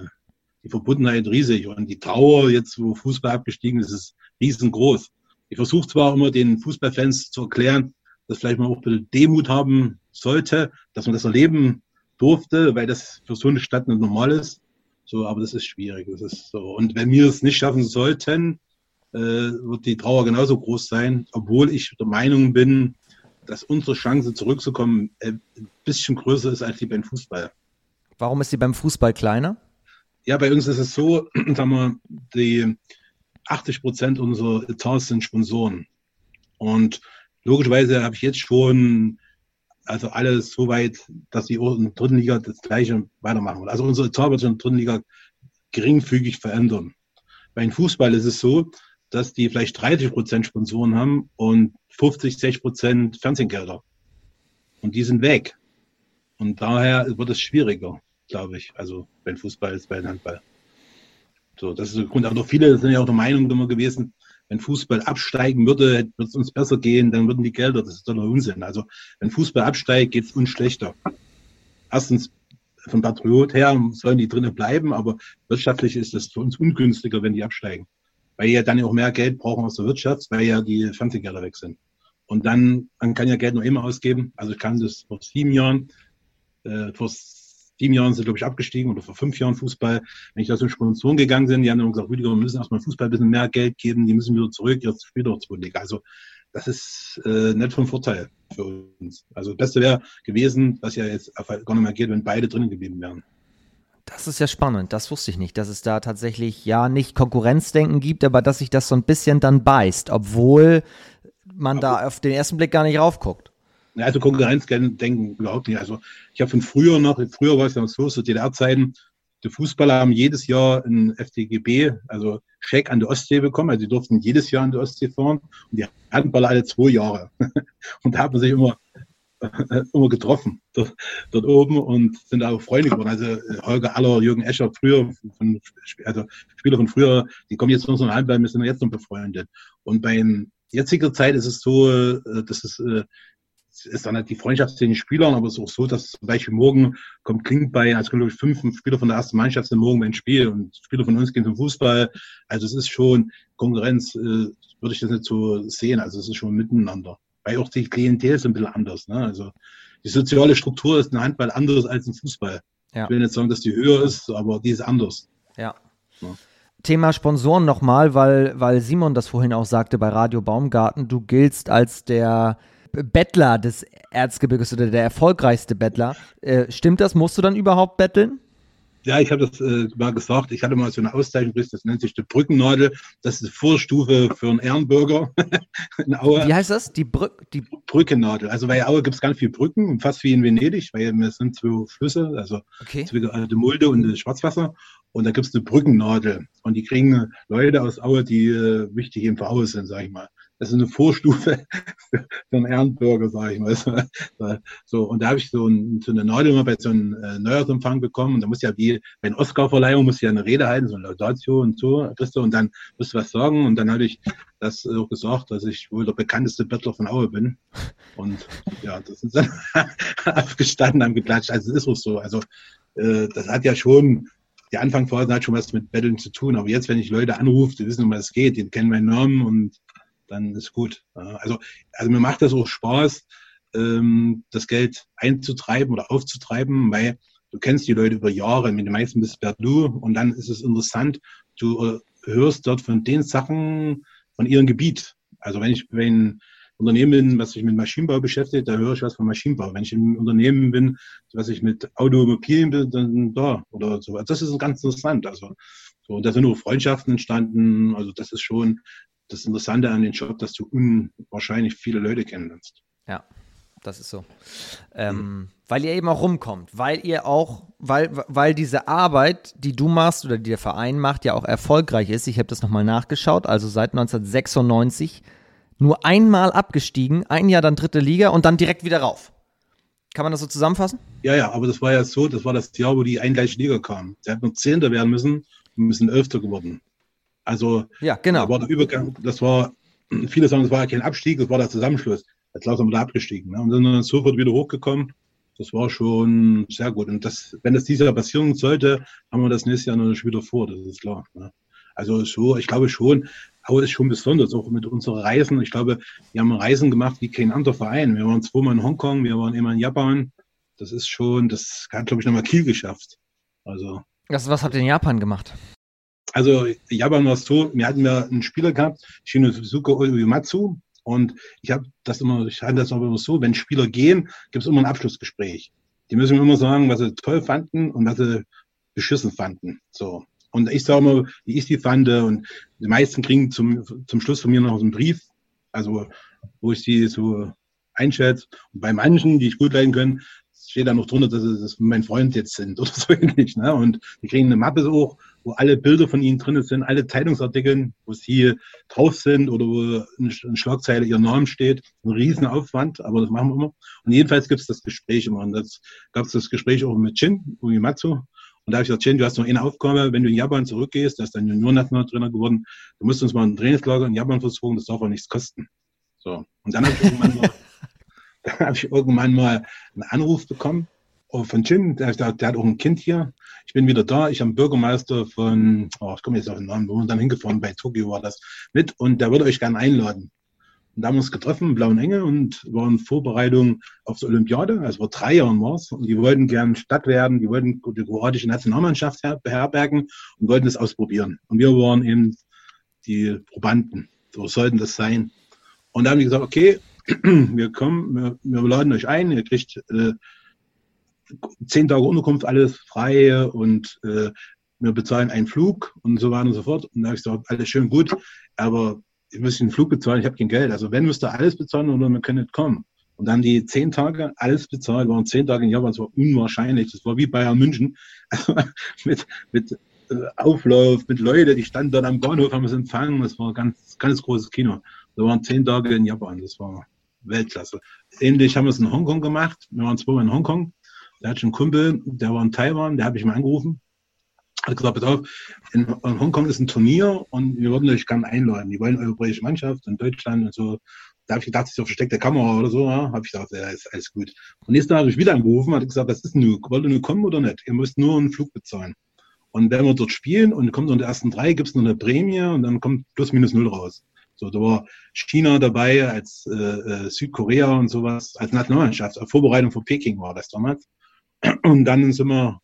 die Verbundenheit riesig. Und die Trauer, jetzt wo Fußball abgestiegen ist, ist riesengroß. Ich versuche zwar immer den Fußballfans zu erklären, dass vielleicht man auch ein bisschen Demut haben sollte, dass man das erleben durfte, weil das für so eine Stadt nicht normal ist. So, aber das ist schwierig. Das ist so. Und wenn wir es nicht schaffen sollten, äh, wird die Trauer genauso groß sein, obwohl ich der Meinung bin, dass unsere Chance zurückzukommen äh, ein bisschen größer ist als die beim Fußball. Warum ist die beim Fußball kleiner? Ja, bei uns ist es so, sagen wir, die 80 Prozent unserer Etats sind Sponsoren. Und logischerweise habe ich jetzt schon also alles so weit, dass die in der dritten Liga das Gleiche weitermachen. Also unsere Etat wird schon in der dritten Liga geringfügig verändern. Beim Fußball ist es so, dass die vielleicht 30 Prozent Sponsoren haben und 50, 60 Prozent Fernsehgelder. Und die sind weg. Und daher wird es schwieriger, glaube ich. Also beim Fußball als beim Handball. So, das ist der Grund. Aber viele sind ja auch der Meinung immer gewesen, wenn Fußball absteigen würde, würde es uns besser gehen, dann würden die Gelder, das ist doch Unsinn. Also wenn Fußball absteigt, geht es uns schlechter. Erstens vom Patriot her sollen die drinnen bleiben, aber wirtschaftlich ist es für uns ungünstiger, wenn die absteigen. Weil ja dann auch mehr Geld brauchen aus der Wirtschaft, weil ja die Fernsehgelder weg sind. Und dann, man kann ja Geld nur immer ausgeben. Also ich kann das vor sieben Jahren, äh, vor sieben Jahren sind, glaube ich, abgestiegen oder vor fünf Jahren Fußball. Wenn ich da so Sponsoren gegangen sind, die haben dann gesagt, Rüdiger, wir müssen erstmal Fußball ein bisschen mehr Geld geben, die müssen wieder zurück, jetzt spielt doch zwei Liga. Also das ist äh, nicht von Vorteil für uns. Also das Beste wäre gewesen, was ja jetzt gar nicht mehr geht, wenn beide drinnen geblieben wären. Das ist ja spannend. Das wusste ich nicht, dass es da tatsächlich ja nicht Konkurrenzdenken gibt, aber dass sich das so ein bisschen dann beißt, obwohl man aber da auf den ersten Blick gar nicht raufguckt. Also Konkurrenzdenken überhaupt nicht. Also ich habe von früher noch, früher war es ja so, zu DDR-Zeiten, die Fußballer haben jedes Jahr ein FDGB, also Scheck an der Ostsee bekommen. Also die durften jedes Jahr an der Ostsee fahren und die Handballer alle zwei Jahre. und da haben sich immer immer getroffen dort, dort, oben und sind auch Freunde geworden. Also Holger Aller, Jürgen Escher, früher, von, also Spieler von früher, die kommen jetzt zu unserem Handball, wir sind jetzt noch befreundet. Und bei jetziger Zeit ist es so, äh, dass es äh, ist dann halt die Freundschaft zu den Spielern, aber es ist auch so, dass zum Beispiel morgen kommt klingt bei, also glaube ich, fünf Spieler von der ersten Mannschaft sind morgen beim Spiel und Spieler von uns gehen zum Fußball. Also es ist schon Konkurrenz, äh, würde ich das nicht so sehen. Also es ist schon miteinander weil auch die Klientel ist ein bisschen anders. Ne? Also die soziale Struktur ist im Handball anders als im Fußball. Ja. Ich will nicht sagen, dass die höher ist, aber die ist anders. Ja. ja. Thema Sponsoren nochmal, weil, weil Simon das vorhin auch sagte bei Radio Baumgarten, du giltst als der Bettler des Erzgebirges oder der erfolgreichste Bettler. Äh, stimmt das? Musst du dann überhaupt betteln? Ja, ich habe das äh, mal gesagt. Ich hatte mal so eine Auszeichnung, das nennt sich die Brückennadel. Das ist die Vorstufe für einen Ehrenbürger in Aue. Wie heißt das? Die, Brü die Brückennadel. Also bei Aue gibt es ganz viele Brücken, fast wie in Venedig, weil wir sind zwei Flüsse, also okay. die Mulde und das Schwarzwasser. Und da gibt es eine Brückennadel. Und die kriegen Leute aus Aue, die äh, wichtig eben für Aue sind, sage ich mal das ist eine Vorstufe für einen Ehrenbürger, sage ich mal. So, und da habe ich so, ein, so eine mal bei so einem äh, Neujahrsempfang bekommen. Und da muss ja wie bei einer Oscar-Verleihung muss ja eine Rede halten, so eine Laudatio und so, Christo, und dann musst du was sagen. Und dann hatte ich das auch gesagt, dass ich wohl der bekannteste Bettler von Aue bin. Und ja, das ist dann aufgestanden, haben geklatscht. Also es ist auch so. Also äh, das hat ja schon die Anfangsphase hat schon was mit Betteln zu tun. Aber jetzt, wenn ich Leute anrufe, die wissen, um was es geht, die kennen meinen Namen und dann ist gut. Also, also mir macht das auch Spaß, ähm, das Geld einzutreiben oder aufzutreiben, weil du kennst die Leute über Jahre, mit den meisten bist per Du und dann ist es interessant, du äh, hörst dort von den Sachen von ihrem Gebiet. Also wenn ich wenn Unternehmen bin, was sich mit Maschinenbau beschäftigt, da höre ich was von Maschinenbau. Wenn ich im Unternehmen bin, was sich mit Automobilen bin, dann da oder so. Also das ist ganz interessant. Also so, da sind nur Freundschaften entstanden. Also das ist schon das Interessante an dem Job, dass du unwahrscheinlich viele Leute kennenlernst. Ja. das ist so. Ähm, mhm. Weil ihr eben auch rumkommt, weil ihr auch, weil, weil diese Arbeit, die du machst oder die der Verein macht, ja auch erfolgreich ist. Ich habe das nochmal nachgeschaut, also seit 1996 nur einmal abgestiegen, ein Jahr dann dritte Liga und dann direkt wieder rauf. Kann man das so zusammenfassen? Ja, ja, aber das war ja so, das war das Jahr, wo die eingleiche Liga kam. Sie hätten noch Zehnter werden müssen und müssen Elfter geworden. Also, ja, genau. Da war der Übergang, das war, viele sagen, das war kein Abstieg, das war der Zusammenschluss. Jetzt langsam wieder abgestiegen. Ne? Und sind dann sofort wieder hochgekommen. Das war schon sehr gut. Und das, wenn das dieses Jahr passieren sollte, haben wir das nächste Jahr natürlich wieder vor, das ist klar. Ne? Also so, ich glaube schon, aber das ist schon besonders, auch mit unseren Reisen. Ich glaube, wir haben Reisen gemacht wie kein anderer Verein. Wir waren zweimal in Hongkong, wir waren immer in Japan. Das ist schon, das hat, glaube ich, nochmal Kiel geschafft. Also. Was, was habt ihr in Japan gemacht? Also Japan war es so, wir hatten ja einen Spieler gehabt, Shinosuke Oyumatsu, und ich habe das immer, ich halte das auch immer so, wenn Spieler gehen, gibt es immer ein Abschlussgespräch. Die müssen immer sagen, was sie toll fanden und was sie beschissen fanden. So. Und ich sage immer, wie ich die fand. Und die meisten kriegen zum, zum Schluss von mir noch so einen Brief, also wo ich sie so einschätze. Und bei manchen, die ich gut leiden können, steht da noch drunter, dass das mein Freund jetzt sind oder so ähnlich. Ne? Und die kriegen eine Mappe auch, wo alle Bilder von ihnen drin sind, alle Zeitungsartikel, wo sie drauf sind oder wo eine Schlagzeile ihr Name steht. Ein Riesenaufwand, aber das machen wir immer. Und jedenfalls gibt es das Gespräch immer. Und das gab es das Gespräch auch mit Jin Uematsu. Und da habe ich gesagt, Chen, du hast noch eine Aufgabe, wenn du in Japan zurückgehst, da ist dein Junior-Nationaltrainer geworden, du musst uns mal ein Trainingslager in Japan versuchen, das darf auch nichts kosten. So. Und dann habe ich irgendwann dann habe ich irgendwann mal einen Anruf bekommen von Jim, der, der, hat auch ein Kind hier. Ich bin wieder da. Ich habe Bürgermeister von, oh, ich komme jetzt auf den Namen, wo wir dann hingefahren, bei Tokio war das, mit und der würde euch gerne einladen. Und da haben wir uns getroffen, Blauen Enge, und waren Vorbereitungen auf die Olympiade. Also vor drei Jahren war es. Und die wollten gern Stadt werden, die wollten die kroatische Nationalmannschaft beherbergen und wollten es ausprobieren. Und wir waren eben die Probanden. So sollten das sein. Und da haben die gesagt, okay, wir kommen, wir, wir laden euch ein, ihr kriegt äh, zehn Tage Unterkunft, alles frei und äh, wir bezahlen einen Flug und so weiter und so fort. Und da habe ich gesagt, alles schön gut, aber ich muss den Flug bezahlen, ich habe kein Geld. Also wenn, müsst ihr alles bezahlen oder wir können nicht kommen. Und dann die zehn Tage, alles bezahlt, waren zehn Tage in Japan, das war unwahrscheinlich. Das war wie Bayern München. Also mit, mit äh, Auflauf, mit Leuten, die standen dort am Bahnhof, haben es empfangen. Das war ein ganz, ganz großes Kino. Da waren zehn Tage in Japan, das war Weltklasse. Ähnlich haben wir es in Hongkong gemacht. Wir waren zweimal in Hongkong. Da hatte ich einen Kumpel, der war in Taiwan, der habe ich mal angerufen hat gesagt, pass auf, in, in Hongkong ist ein Turnier und wir würden euch gerne einladen. Die wollen europäische Mannschaft in Deutschland und so. Da habe ich gedacht, das ist doch versteckte Kamera oder so. Ja? Habe ich gesagt, ja, ist alles gut. Und nächsten Tag habe ich wieder angerufen und hat gesagt, was ist nun? Wollt ihr nur kommen oder nicht? Ihr müsst nur einen Flug bezahlen. Und wenn wir dort spielen und kommt unter den ersten drei, gibt es noch eine Prämie und dann kommt plus minus null raus. So, da war China dabei, als äh, äh Südkorea und sowas, als Nationalmannschaft, Vorbereitung für Peking war das damals. Und dann sind wir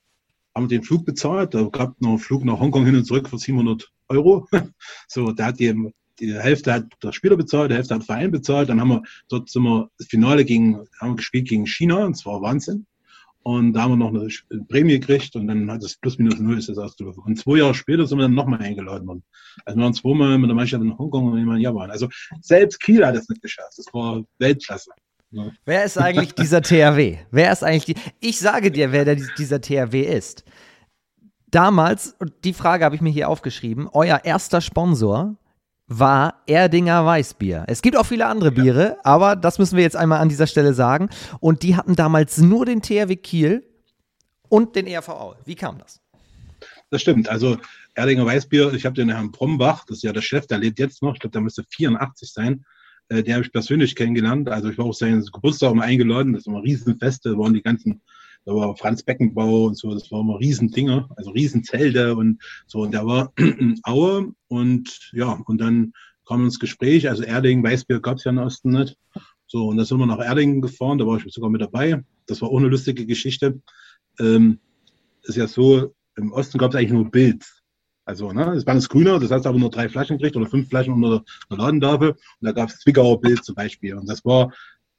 haben wir den Flug bezahlt. Da gab noch einen Flug nach Hongkong hin und zurück für 700 Euro. so, da hat die, die Hälfte hat der Spieler bezahlt, die Hälfte hat der Verein bezahlt. Dann haben wir dort sind wir das Finale gegen, haben wir gespielt gegen China und zwar Wahnsinn. Und da haben wir noch eine Prämie gekriegt und dann hat es plus minus null ist das ausgelaufen. Und zwei Jahre später sind wir dann nochmal eingeladen worden. Also wir waren zweimal mit der Mannschaft in Hongkong und einmal in Japan. Also selbst Kiel hat es nicht geschafft. Das war Weltklasse. Wer ist eigentlich dieser THW? Wer ist eigentlich die. Ich sage dir, wer der, dieser THW ist. Damals, und die Frage habe ich mir hier aufgeschrieben, euer erster Sponsor war Erdinger Weißbier. Es gibt auch viele andere Biere, aber das müssen wir jetzt einmal an dieser Stelle sagen. Und die hatten damals nur den THW Kiel und den ERV Wie kam das? Das stimmt. Also Erdinger Weißbier, ich habe den Herrn Brombach, das ist ja der Chef, der lebt jetzt noch, ich glaube, der müsste 84 sein. Äh, den habe ich persönlich kennengelernt. Also ich war auch seinen Geburtstag mal eingeladen. Das waren Riesenfeste, waren die ganzen, da war Franz Beckenbau und so, das waren immer Riesendinger, also Riesenzelte und so. Und der war in Aue und ja, und dann kam ins Gespräch. Also Erding, Weißbier gab es ja im Osten nicht. So, und da sind wir nach Erdingen gefahren, da war ich sogar mit dabei. Das war auch eine lustige Geschichte. Ähm, ist ja so, im Osten gab es eigentlich nur Bild. Also, ne, das war das grüner, das heißt aber nur drei Flaschen gekriegt oder fünf Flaschen unter der Ladentafel. Und da gab es Zwickauer Bild zum Beispiel. Und das war,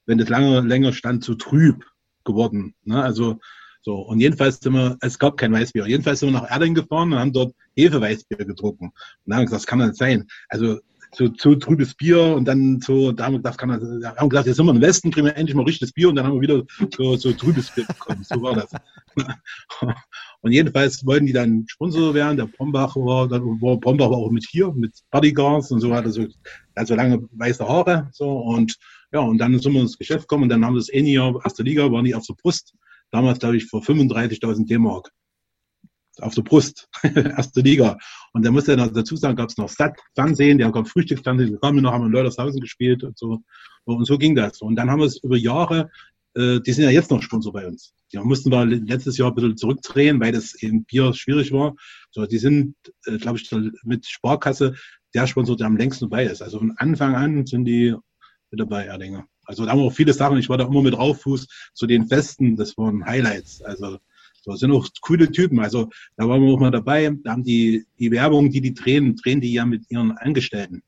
wenn das lange, länger stand, zu trüb geworden. Ne? Also, so. Und jedenfalls sind wir, es gab kein Weißbier. Jedenfalls sind wir nach Erding gefahren und haben dort Hefeweißbier getrunken. Und dann haben wir gesagt, das kann nicht sein. Also, so, so trübes Bier und dann so, da haben wir gedacht, kann das, haben gedacht, jetzt sind wir im Westen, kriegen wir endlich mal richtiges Bier und dann haben wir wieder so, so trübes Bier bekommen. So war das. Und jedenfalls wollten die dann Sponsor werden. Der Brombach war, war Brombach auch mit hier, mit Bodyguards und so hat er so, also lange weiße Haare, so und ja, und dann sind wir ins Geschäft gekommen und dann haben wir das nie erste Liga, war nie auf der Brust. Damals, glaube ich, für 35.000 D-Mark auf der Brust, erste Liga. Und da musste er noch dazu sagen, gab es noch Sat Fernsehen, der gab Frühstücksfernsehen, da kamen noch, haben in Leutershausen gespielt und so. Und so ging das. Und dann haben wir es über Jahre, äh, die sind ja jetzt noch Sponsor bei uns. Die mussten wir letztes Jahr ein bisschen zurückdrehen, weil das eben Bier schwierig war. So, die sind, äh, glaube ich, mit Sparkasse der Sponsor, der am längsten bei ist. Also von Anfang an sind die mit dabei, Erdinger. Also da haben wir auch viele Sachen, ich war da immer mit drauffuß zu den Festen, das waren Highlights. Also so, sind auch coole Typen. Also da waren wir auch mal dabei. Da haben die, die Werbung, die die drehen, drehen die ja mit ihren Angestellten.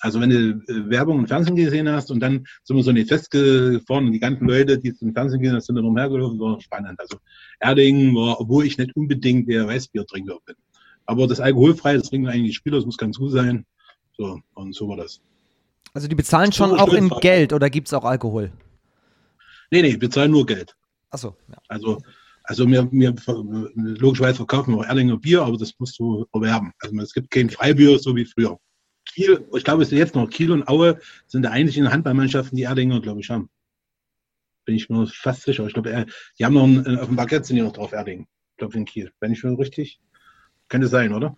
Also wenn du äh, Werbung im Fernsehen gesehen hast und dann sind wir so nicht festgefahren und die ganzen Leute, die im Fernsehen gesehen haben, sind dann umhergelaufen, war spannend. Also Erding war, obwohl ich nicht unbedingt der Weißbiertrinker bin. Aber das alkoholfreie, das trinken eigentlich die Spieler, das muss ganz gut sein. So, und so war das. Also die bezahlen schon auch in Geld oder gibt es auch Alkohol? Nee, nee, bezahlen nur Geld. Achso. Ja. Also also wir, wir logischerweise verkaufen wir auch Erlinger Bier, aber das musst du erwerben. Also es gibt kein Freibier, so wie früher. Kiel, ich glaube, es ist jetzt noch Kiel und Aue sind da eigentlich in Handballmannschaften, die Erdinger, glaube ich, haben. Bin ich mir fast sicher. Ich glaube, die haben noch einen, auf dem Baguette sind die noch drauf, Erding. Ich glaube, in Kiel. Wenn ich mir richtig. Könnte sein, oder?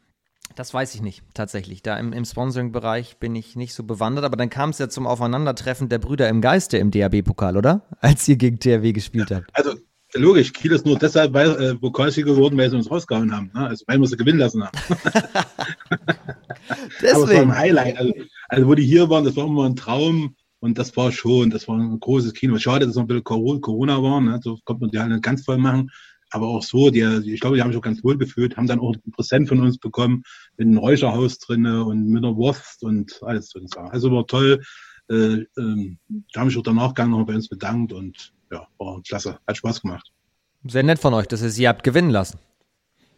Das weiß ich nicht, tatsächlich. Da im, im Sponsoring-Bereich bin ich nicht so bewandert, aber dann kam es ja zum Aufeinandertreffen der Brüder im Geiste im DAB-Pokal, oder? Als ihr gegen THW gespielt habt. Also logisch, Kiel ist nur deshalb weil, äh, Pokalsieger geworden, weil sie uns rausgehauen haben. Ne? Also weil wir sie gewinnen lassen haben. Deswegen. Aber es war ein Highlight. Also, also, wo die hier waren, das war immer ein Traum. Und das war schon, das war ein großes Kino. Schade, dass es noch ein bisschen Corona war. Ne? So konnte man die halt nicht ganz voll machen. Aber auch so, die, ich glaube, die haben sich auch ganz wohl gefühlt, haben dann auch ein Präsent von uns bekommen mit einem Räucherhaus drin und mit einer Wurst und alles drin. Also war toll. Äh, äh, da haben sich auch danach noch bei uns bedankt und ja, war klasse. Hat Spaß gemacht. Sehr nett von euch, dass ihr sie habt gewinnen lassen.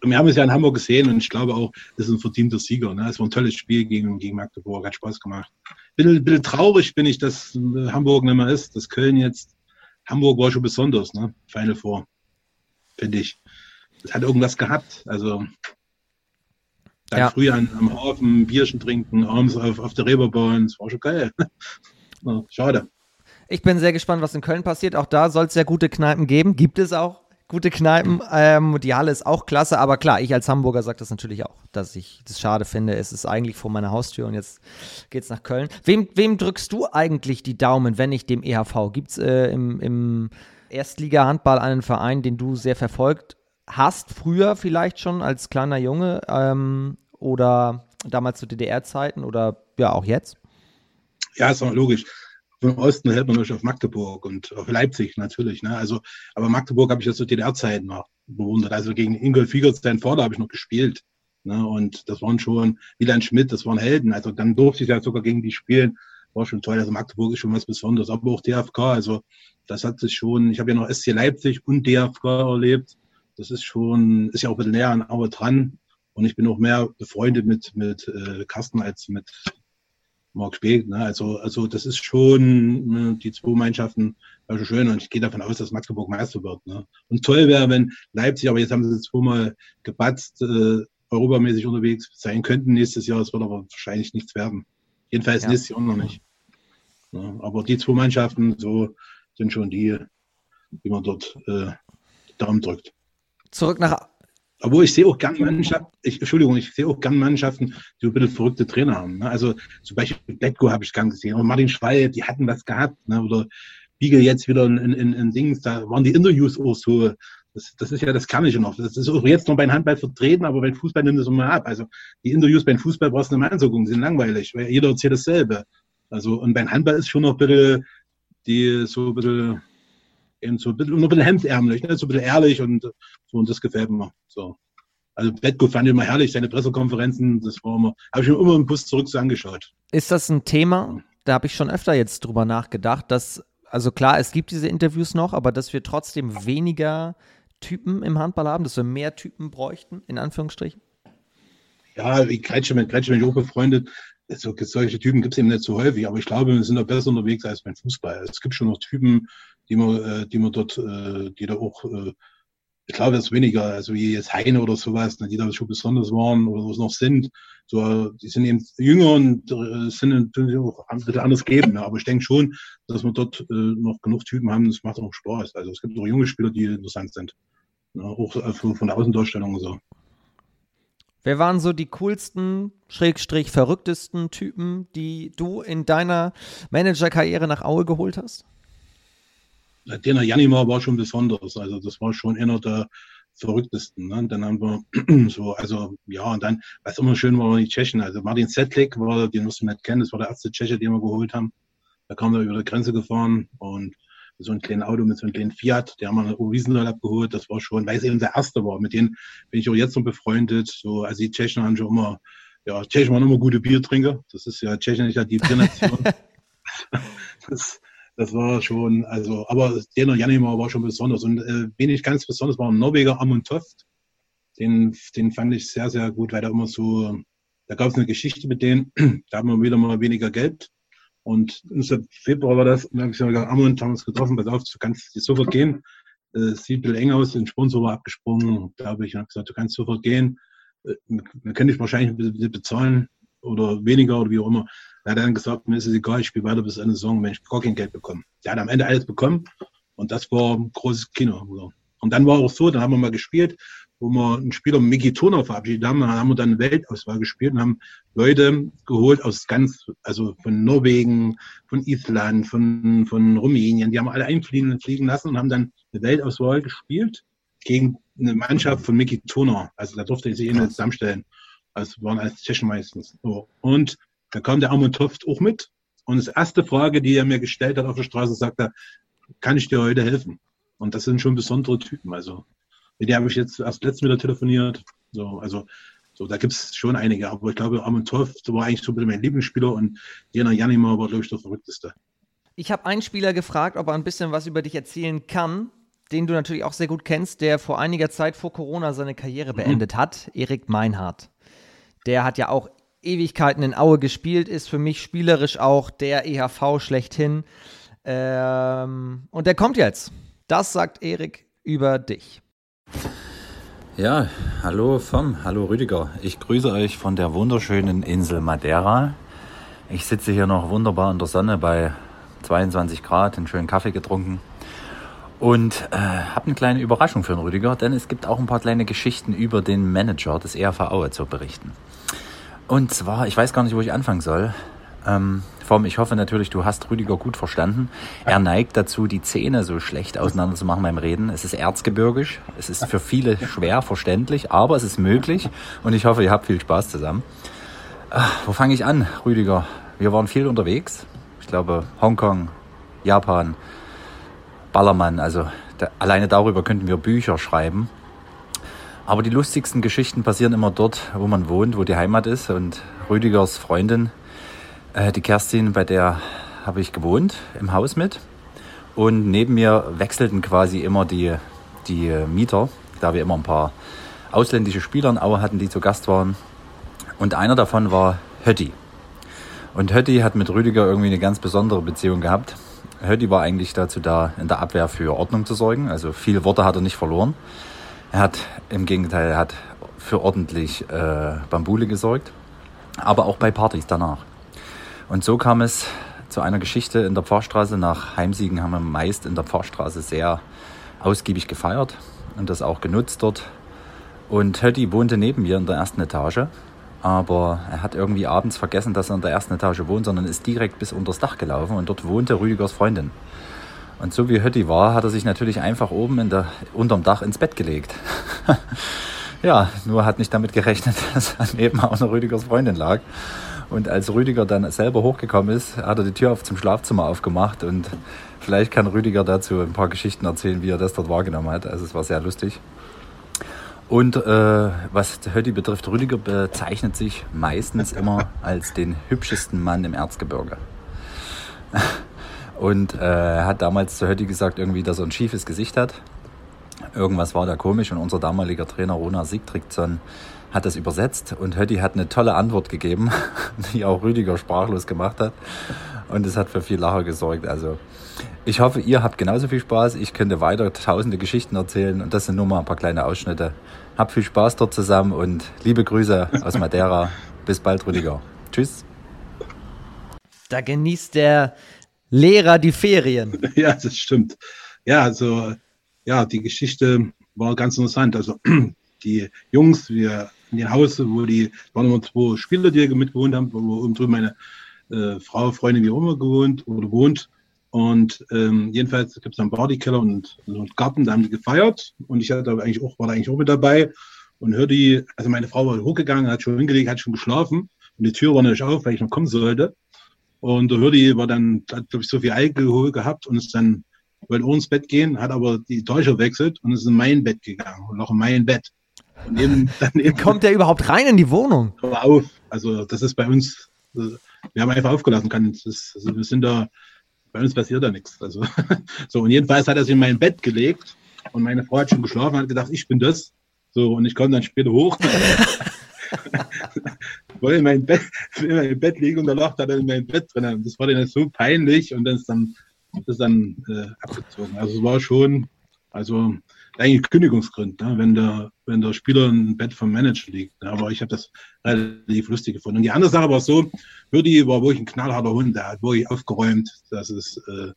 wir haben es ja in Hamburg gesehen und ich glaube auch, das ist ein verdienter Sieger. Ne? Es war ein tolles Spiel gegen, gegen Magdeburg, hat Spaß gemacht. Ein bisschen, traurig bin ich, dass Hamburg nicht mehr ist, dass Köln jetzt, Hamburg war schon besonders, ne? Final Four, finde ich. Das hat irgendwas gehabt. Also dann ja. früh an, am Hafen Bierchen trinken, abends auf, auf der Reeperbahn, das war schon geil. schade. Ich bin sehr gespannt, was in Köln passiert. Auch da soll es ja gute Kneipen geben. Gibt es auch gute Kneipen. Ähm, die Halle ist auch klasse, aber klar, ich als Hamburger sage das natürlich auch, dass ich das schade finde. Es ist eigentlich vor meiner Haustür und jetzt geht es nach Köln. Wem, wem drückst du eigentlich die Daumen, wenn nicht dem EHV? Gibt es äh, im, im Erstliga-Handball einen Verein, den du sehr verfolgt hast, früher vielleicht schon als kleiner Junge ähm, oder damals zu DDR-Zeiten oder ja auch jetzt? Ja, ist auch logisch vom Osten hält man natürlich auf Magdeburg und auf Leipzig natürlich. Ne? Also, aber Magdeburg habe ich ja zu DDR-Zeiten noch bewundert. Also gegen Ingolf Fiegert, sein Vater, habe ich noch gespielt. Ne? Und das waren schon Wieland Schmidt, das waren Helden. Also dann durfte ich ja sogar gegen die spielen. War schon toll. Also Magdeburg ist schon was Besonderes. Aber auch DFK, also das hat sich schon, ich habe ja noch SC Leipzig und DFK erlebt. Das ist schon, ist ja auch ein bisschen näher an Aue dran. Und ich bin auch mehr befreundet mit, mit äh, Carsten als mit Mark Speck. Ne? Also, also das ist schon ne, die zwei Mannschaften also schön und ich gehe davon aus, dass Magdeburg Meister wird. Ne? Und toll wäre, wenn Leipzig, aber jetzt haben sie zweimal gebatzt, äh, europamäßig unterwegs sein könnten nächstes Jahr. Es wird aber wahrscheinlich nichts werden. Jedenfalls ja. nächstes Jahr noch nicht. Ne? Aber die zwei Mannschaften so sind schon die, die man dort äh, Daumen drückt. Zurück nach obwohl ich sehe auch gern Mannschaften, ich, Entschuldigung, ich sehe auch gern Mannschaften, die ein bisschen verrückte Trainer haben. Ne? Also zum Beispiel Betko habe ich gern gesehen, oder Martin Schwall, die hatten was gehabt. Ne? Oder Biegel jetzt wieder in, in, in Dings, da waren die Interviews auch so. Das, das ist ja das Kernige noch. Das ist auch jetzt noch beim Handball vertreten, aber beim Fußball nimmt es immer ab. Also die Interviews beim Fußball brauchst du eine Anzugucken, die sind langweilig, weil jeder erzählt dasselbe. Also und beim Handball ist schon noch ein bisschen die so ein bisschen eben so ein bisschen, ein bisschen hemdsärmlich, ne? so ein bisschen ehrlich und so, und das gefällt mir. So. Also Betko fand ich immer herrlich, seine Pressekonferenzen, das war immer, habe ich mir immer im Bus zurück so angeschaut. Ist das ein Thema? Da habe ich schon öfter jetzt drüber nachgedacht, dass, also klar, es gibt diese Interviews noch, aber dass wir trotzdem weniger Typen im Handball haben, dass wir mehr Typen bräuchten, in Anführungsstrichen? Ja, wie Kretsche, mit Kretsche bin ich auch befreundet. so, solche Typen gibt es eben nicht so häufig, aber ich glaube, wir sind da besser unterwegs als beim Fußball. Es gibt schon noch Typen, die man, äh, die man dort, äh, die da auch, äh, ich glaube, ist weniger, also wie jetzt Heine oder sowas, ne, die da schon besonders waren oder noch sind. So, die sind eben jünger und sind natürlich auch ein bisschen anders geben. Ne? Aber ich denke schon, dass wir dort noch genug Typen haben, das macht auch Spaß. Also es gibt auch junge Spieler, die interessant sind. Ne? Auch von der Außendarstellung und so. Wer waren so die coolsten, schrägstrich verrücktesten Typen, die du in deiner Managerkarriere nach Aue geholt hast? Der Janimar war schon besonders. Also das war schon einer der verrücktesten. Ne? Dann haben wir so, also ja, und dann, was immer schön war, waren die Tschechen. Also Martin Zettlik war, den musst du nicht kennen, das war der erste Tscheche, den wir geholt haben. Da kam er über die Grenze gefahren und so ein kleines Auto mit so einem kleinen Fiat, der haben wir in Riesenthal abgeholt. Das war schon, weil es eben der erste war. Mit denen bin ich auch jetzt noch befreundet. So, also die Tschechen haben schon immer, ja, Tschechen waren immer gute Biertrinker. Das ist ja, Tschechen ist ja die Biernation. das, das war schon, also, aber der Janimar war schon besonders. Und äh, wen ich ganz besonders war, ein Norweger Amund Toft. Den, den fand ich sehr, sehr gut, weil da immer so, da gab es eine Geschichte mit denen, da haben wir wieder mal weniger Geld und im Februar war das, und dann habe ich gesagt, Amund haben uns getroffen, pass auf, du kannst sofort gehen. Es sieht ein bisschen eng aus, den Sponsor war abgesprungen. Da habe ich gesagt, du kannst sofort gehen. Äh, wir können dich wahrscheinlich bezahlen oder weniger oder wie auch immer. Er hat dann gesagt, mir ist es egal, ich spiele weiter bis Ende Saison, wenn ich gar kein Geld bekomme. Der hat am Ende alles bekommen und das war ein großes Kino. Und dann war auch so, dann haben wir mal gespielt wo wir einen Spieler Mickey Turner verabschiedet haben. Dann haben wir dann eine Weltauswahl gespielt und haben Leute geholt aus ganz, also von Norwegen, von Island, von, von Rumänien. Die haben alle einfliegen fliegen lassen und haben dann eine Weltauswahl gespielt gegen eine Mannschaft von Mickey Turner. Also da durfte ich sich eh zusammenstellen. Also waren als Tschechen meistens. So. Und da kam der Armut Toft auch mit. Und das erste Frage, die er mir gestellt hat auf der Straße, sagte, kann ich dir heute helfen? Und das sind schon besondere Typen. Also mit der habe ich jetzt erst letztens wieder telefoniert. So, also so, da gibt es schon einige, aber ich glaube, Armin Torf war eigentlich so ein bisschen mein Lieblingsspieler und Jena Janima war, glaube ich, der verrückteste. Ich habe einen Spieler gefragt, ob er ein bisschen was über dich erzählen kann, den du natürlich auch sehr gut kennst, der vor einiger Zeit vor Corona seine Karriere mhm. beendet hat, Erik Meinhardt. Der hat ja auch Ewigkeiten in Aue gespielt, ist für mich spielerisch auch der EHV schlechthin. Ähm, und der kommt jetzt. Das sagt Erik über dich. Ja, hallo vom, hallo Rüdiger. Ich grüße euch von der wunderschönen Insel Madeira. Ich sitze hier noch wunderbar in der Sonne bei 22 Grad, einen schönen Kaffee getrunken und äh, habe eine kleine Überraschung für den Rüdiger, denn es gibt auch ein paar kleine Geschichten über den Manager des ERV Aue zu berichten. Und zwar, ich weiß gar nicht, wo ich anfangen soll. Ähm, Form, ich hoffe natürlich, du hast Rüdiger gut verstanden. Er neigt dazu, die Zähne so schlecht auseinander zu machen beim Reden. Es ist erzgebirgisch. Es ist für viele schwer verständlich, aber es ist möglich. Und ich hoffe, ihr habt viel Spaß zusammen. Ach, wo fange ich an, Rüdiger? Wir waren viel unterwegs. Ich glaube, Hongkong, Japan, Ballermann. Also da, alleine darüber könnten wir Bücher schreiben. Aber die lustigsten Geschichten passieren immer dort, wo man wohnt, wo die Heimat ist. Und Rüdigers Freundin äh, die Kerstin, bei der habe ich gewohnt im Haus mit. Und neben mir wechselten quasi immer die, die Mieter, da wir immer ein paar ausländische Spieler in Aue hatten, die zu Gast waren. Und einer davon war Hötti. Und Hötti hat mit Rüdiger irgendwie eine ganz besondere Beziehung gehabt. Hötti war eigentlich dazu da, in der Abwehr für Ordnung zu sorgen. Also viele Worte hat er nicht verloren. Er hat im Gegenteil, er hat für ordentlich äh, Bambule gesorgt, aber auch bei Partys danach. Und so kam es zu einer Geschichte in der Pfarrstraße. Nach Heimsiegen haben wir meist in der Pfarrstraße sehr ausgiebig gefeiert und das auch genutzt dort. Und Hötti wohnte neben mir in der ersten Etage, aber er hat irgendwie abends vergessen, dass er in der ersten Etage wohnt, sondern ist direkt bis unters Dach gelaufen und dort wohnte Rüdigers Freundin. Und so wie Hötti war, hat er sich natürlich einfach oben in der, unterm Dach ins Bett gelegt. ja, nur hat nicht damit gerechnet, dass daneben auch noch Rüdigers Freundin lag. Und als Rüdiger dann selber hochgekommen ist, hat er die Tür auf zum Schlafzimmer aufgemacht und vielleicht kann Rüdiger dazu ein paar Geschichten erzählen, wie er das dort wahrgenommen hat. Also es war sehr lustig. Und äh, was Hötti betrifft, Rüdiger bezeichnet sich meistens immer als den hübschesten Mann im Erzgebirge. Und äh, er hat damals zu Hötti gesagt, irgendwie, dass er ein schiefes Gesicht hat. Irgendwas war da komisch und unser damaliger Trainer Rona Sigtrigson hat das übersetzt und Hötti hat eine tolle Antwort gegeben, die auch Rüdiger sprachlos gemacht hat. Und es hat für viel Lacher gesorgt. Also ich hoffe, ihr habt genauso viel Spaß. Ich könnte weiter tausende Geschichten erzählen und das sind nur mal ein paar kleine Ausschnitte. Habt viel Spaß dort zusammen und liebe Grüße aus Madeira. Bis bald, Rüdiger. Tschüss. Da genießt der Lehrer die Ferien. Ja, das stimmt. Ja, also, ja, die Geschichte war ganz interessant. Also, die Jungs, wir in dem Haus, wo die, waren immer zwei Spieler, die mitgewohnt haben, wo oben drüben meine äh, Frau, Freundin, wie auch immer gewohnt oder wohnt. Und ähm, jedenfalls gibt es einen Partykeller und einen Garten, da haben die gefeiert. Und ich hatte eigentlich auch, war da eigentlich auch mit dabei und hörte die, also meine Frau war hochgegangen, hat schon hingelegt, hat schon geschlafen. Und die Tür war natürlich auf, weil ich noch kommen sollte. Und der Hürdi war dann, hat, glaube ich, so viel Alkohol gehabt und ist dann, wollte auch ins Bett gehen, hat aber die Täuscher wechselt und ist in mein Bett gegangen und noch in mein Bett. Und eben, dann eben, Kommt der überhaupt rein in die Wohnung? Aber auf. Also, das ist bei uns, wir haben einfach aufgelassen können. Das, also wir sind da, bei uns passiert da nichts. Also, so, und jedenfalls hat er sich in mein Bett gelegt und meine Frau hat schon geschlafen und hat gedacht, ich bin das. So, und ich komme dann später hoch. wollte in mein Bett, in mein Bett liegen und da lag er dann in meinem Bett drin. Das war dann so peinlich und dann ist dann, ist dann äh, abgezogen. Also es war schon, also eigentlich Kündigungsgrund, ne? wenn, der, wenn der Spieler im Bett vom Manager liegt. Ne? Aber ich habe das relativ lustig gefunden. Und die andere Sache war so, Würdi war wirklich ein knallharter Hund, der hat wirklich aufgeräumt. Das ist äh,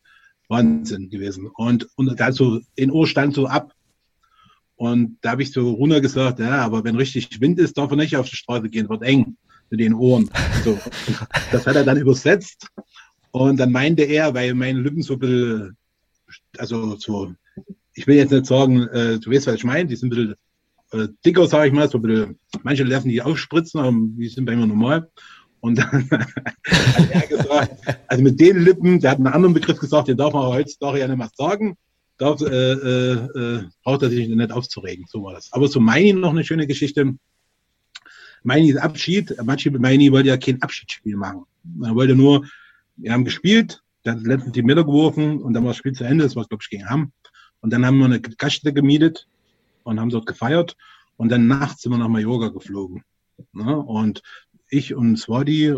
Wahnsinn gewesen. Und, und der hat so, den Ohr stand so ab. Und da habe ich so runter gesagt, ja, aber wenn richtig Wind ist, darf er nicht auf die Straße gehen, wird eng mit den Ohren. So. Das hat er dann übersetzt. Und dann meinte er, weil meine Lippen so ein bisschen, also so, ich will jetzt nicht sagen, äh, du weißt, was ich meine, die sind ein bisschen äh, dicker, sage ich mal, so ein bisschen, manche lassen die aufspritzen, aber die sind bei mir normal. Und dann hat er gesagt, also mit den Lippen, der hat einen anderen Begriff gesagt, den darf man heutzutage ja nicht mehr sagen, darf, äh, äh, äh, braucht er sich nicht aufzuregen, so war das. Aber so meine noch eine schöne Geschichte. Meini Abschied, Meini wollte ja kein Abschiedsspiel machen. Er wollte nur, wir haben gespielt, der hat letztens die Meter geworfen und dann war das Spiel zu Ende, das war, glaube ich, gegen Hamm. Und dann haben wir eine Gaststätte gemietet und haben dort gefeiert und dann nachts sind wir nach Mallorca geflogen. Ne? Und ich und Swadi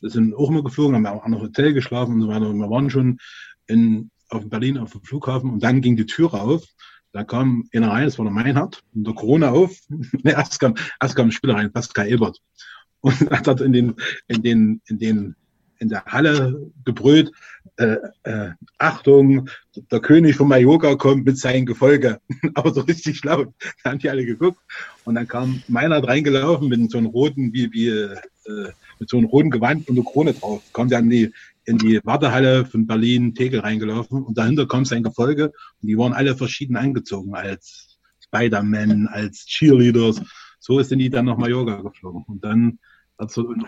sind auch mal geflogen, haben auch einem Hotel geschlafen und so weiter. Und wir waren schon in, auf Berlin auf dem Flughafen und dann ging die Tür auf da kam einer rein, das war der Meinhard, und der Corona auf. erst, kam, erst kam ein Spieler rein, Pascal Ebert. Und hat in den, in den, in den, in der Halle gebrüllt, äh, äh, Achtung, der König von Mallorca kommt mit seinem Gefolge. Aber so richtig laut. Da haben die alle geguckt. Und dann kam Meinhard reingelaufen mit so einem roten, wie, wie, äh, mit so einem roten Gewand und einer Krone drauf. Kommt dann die, in die Wartehalle von Berlin Tegel reingelaufen und dahinter kommt sein Gefolge und die waren alle verschieden angezogen als Spider-Man, als Cheerleaders. So sind die dann nach Mallorca geflogen und dann hat so ein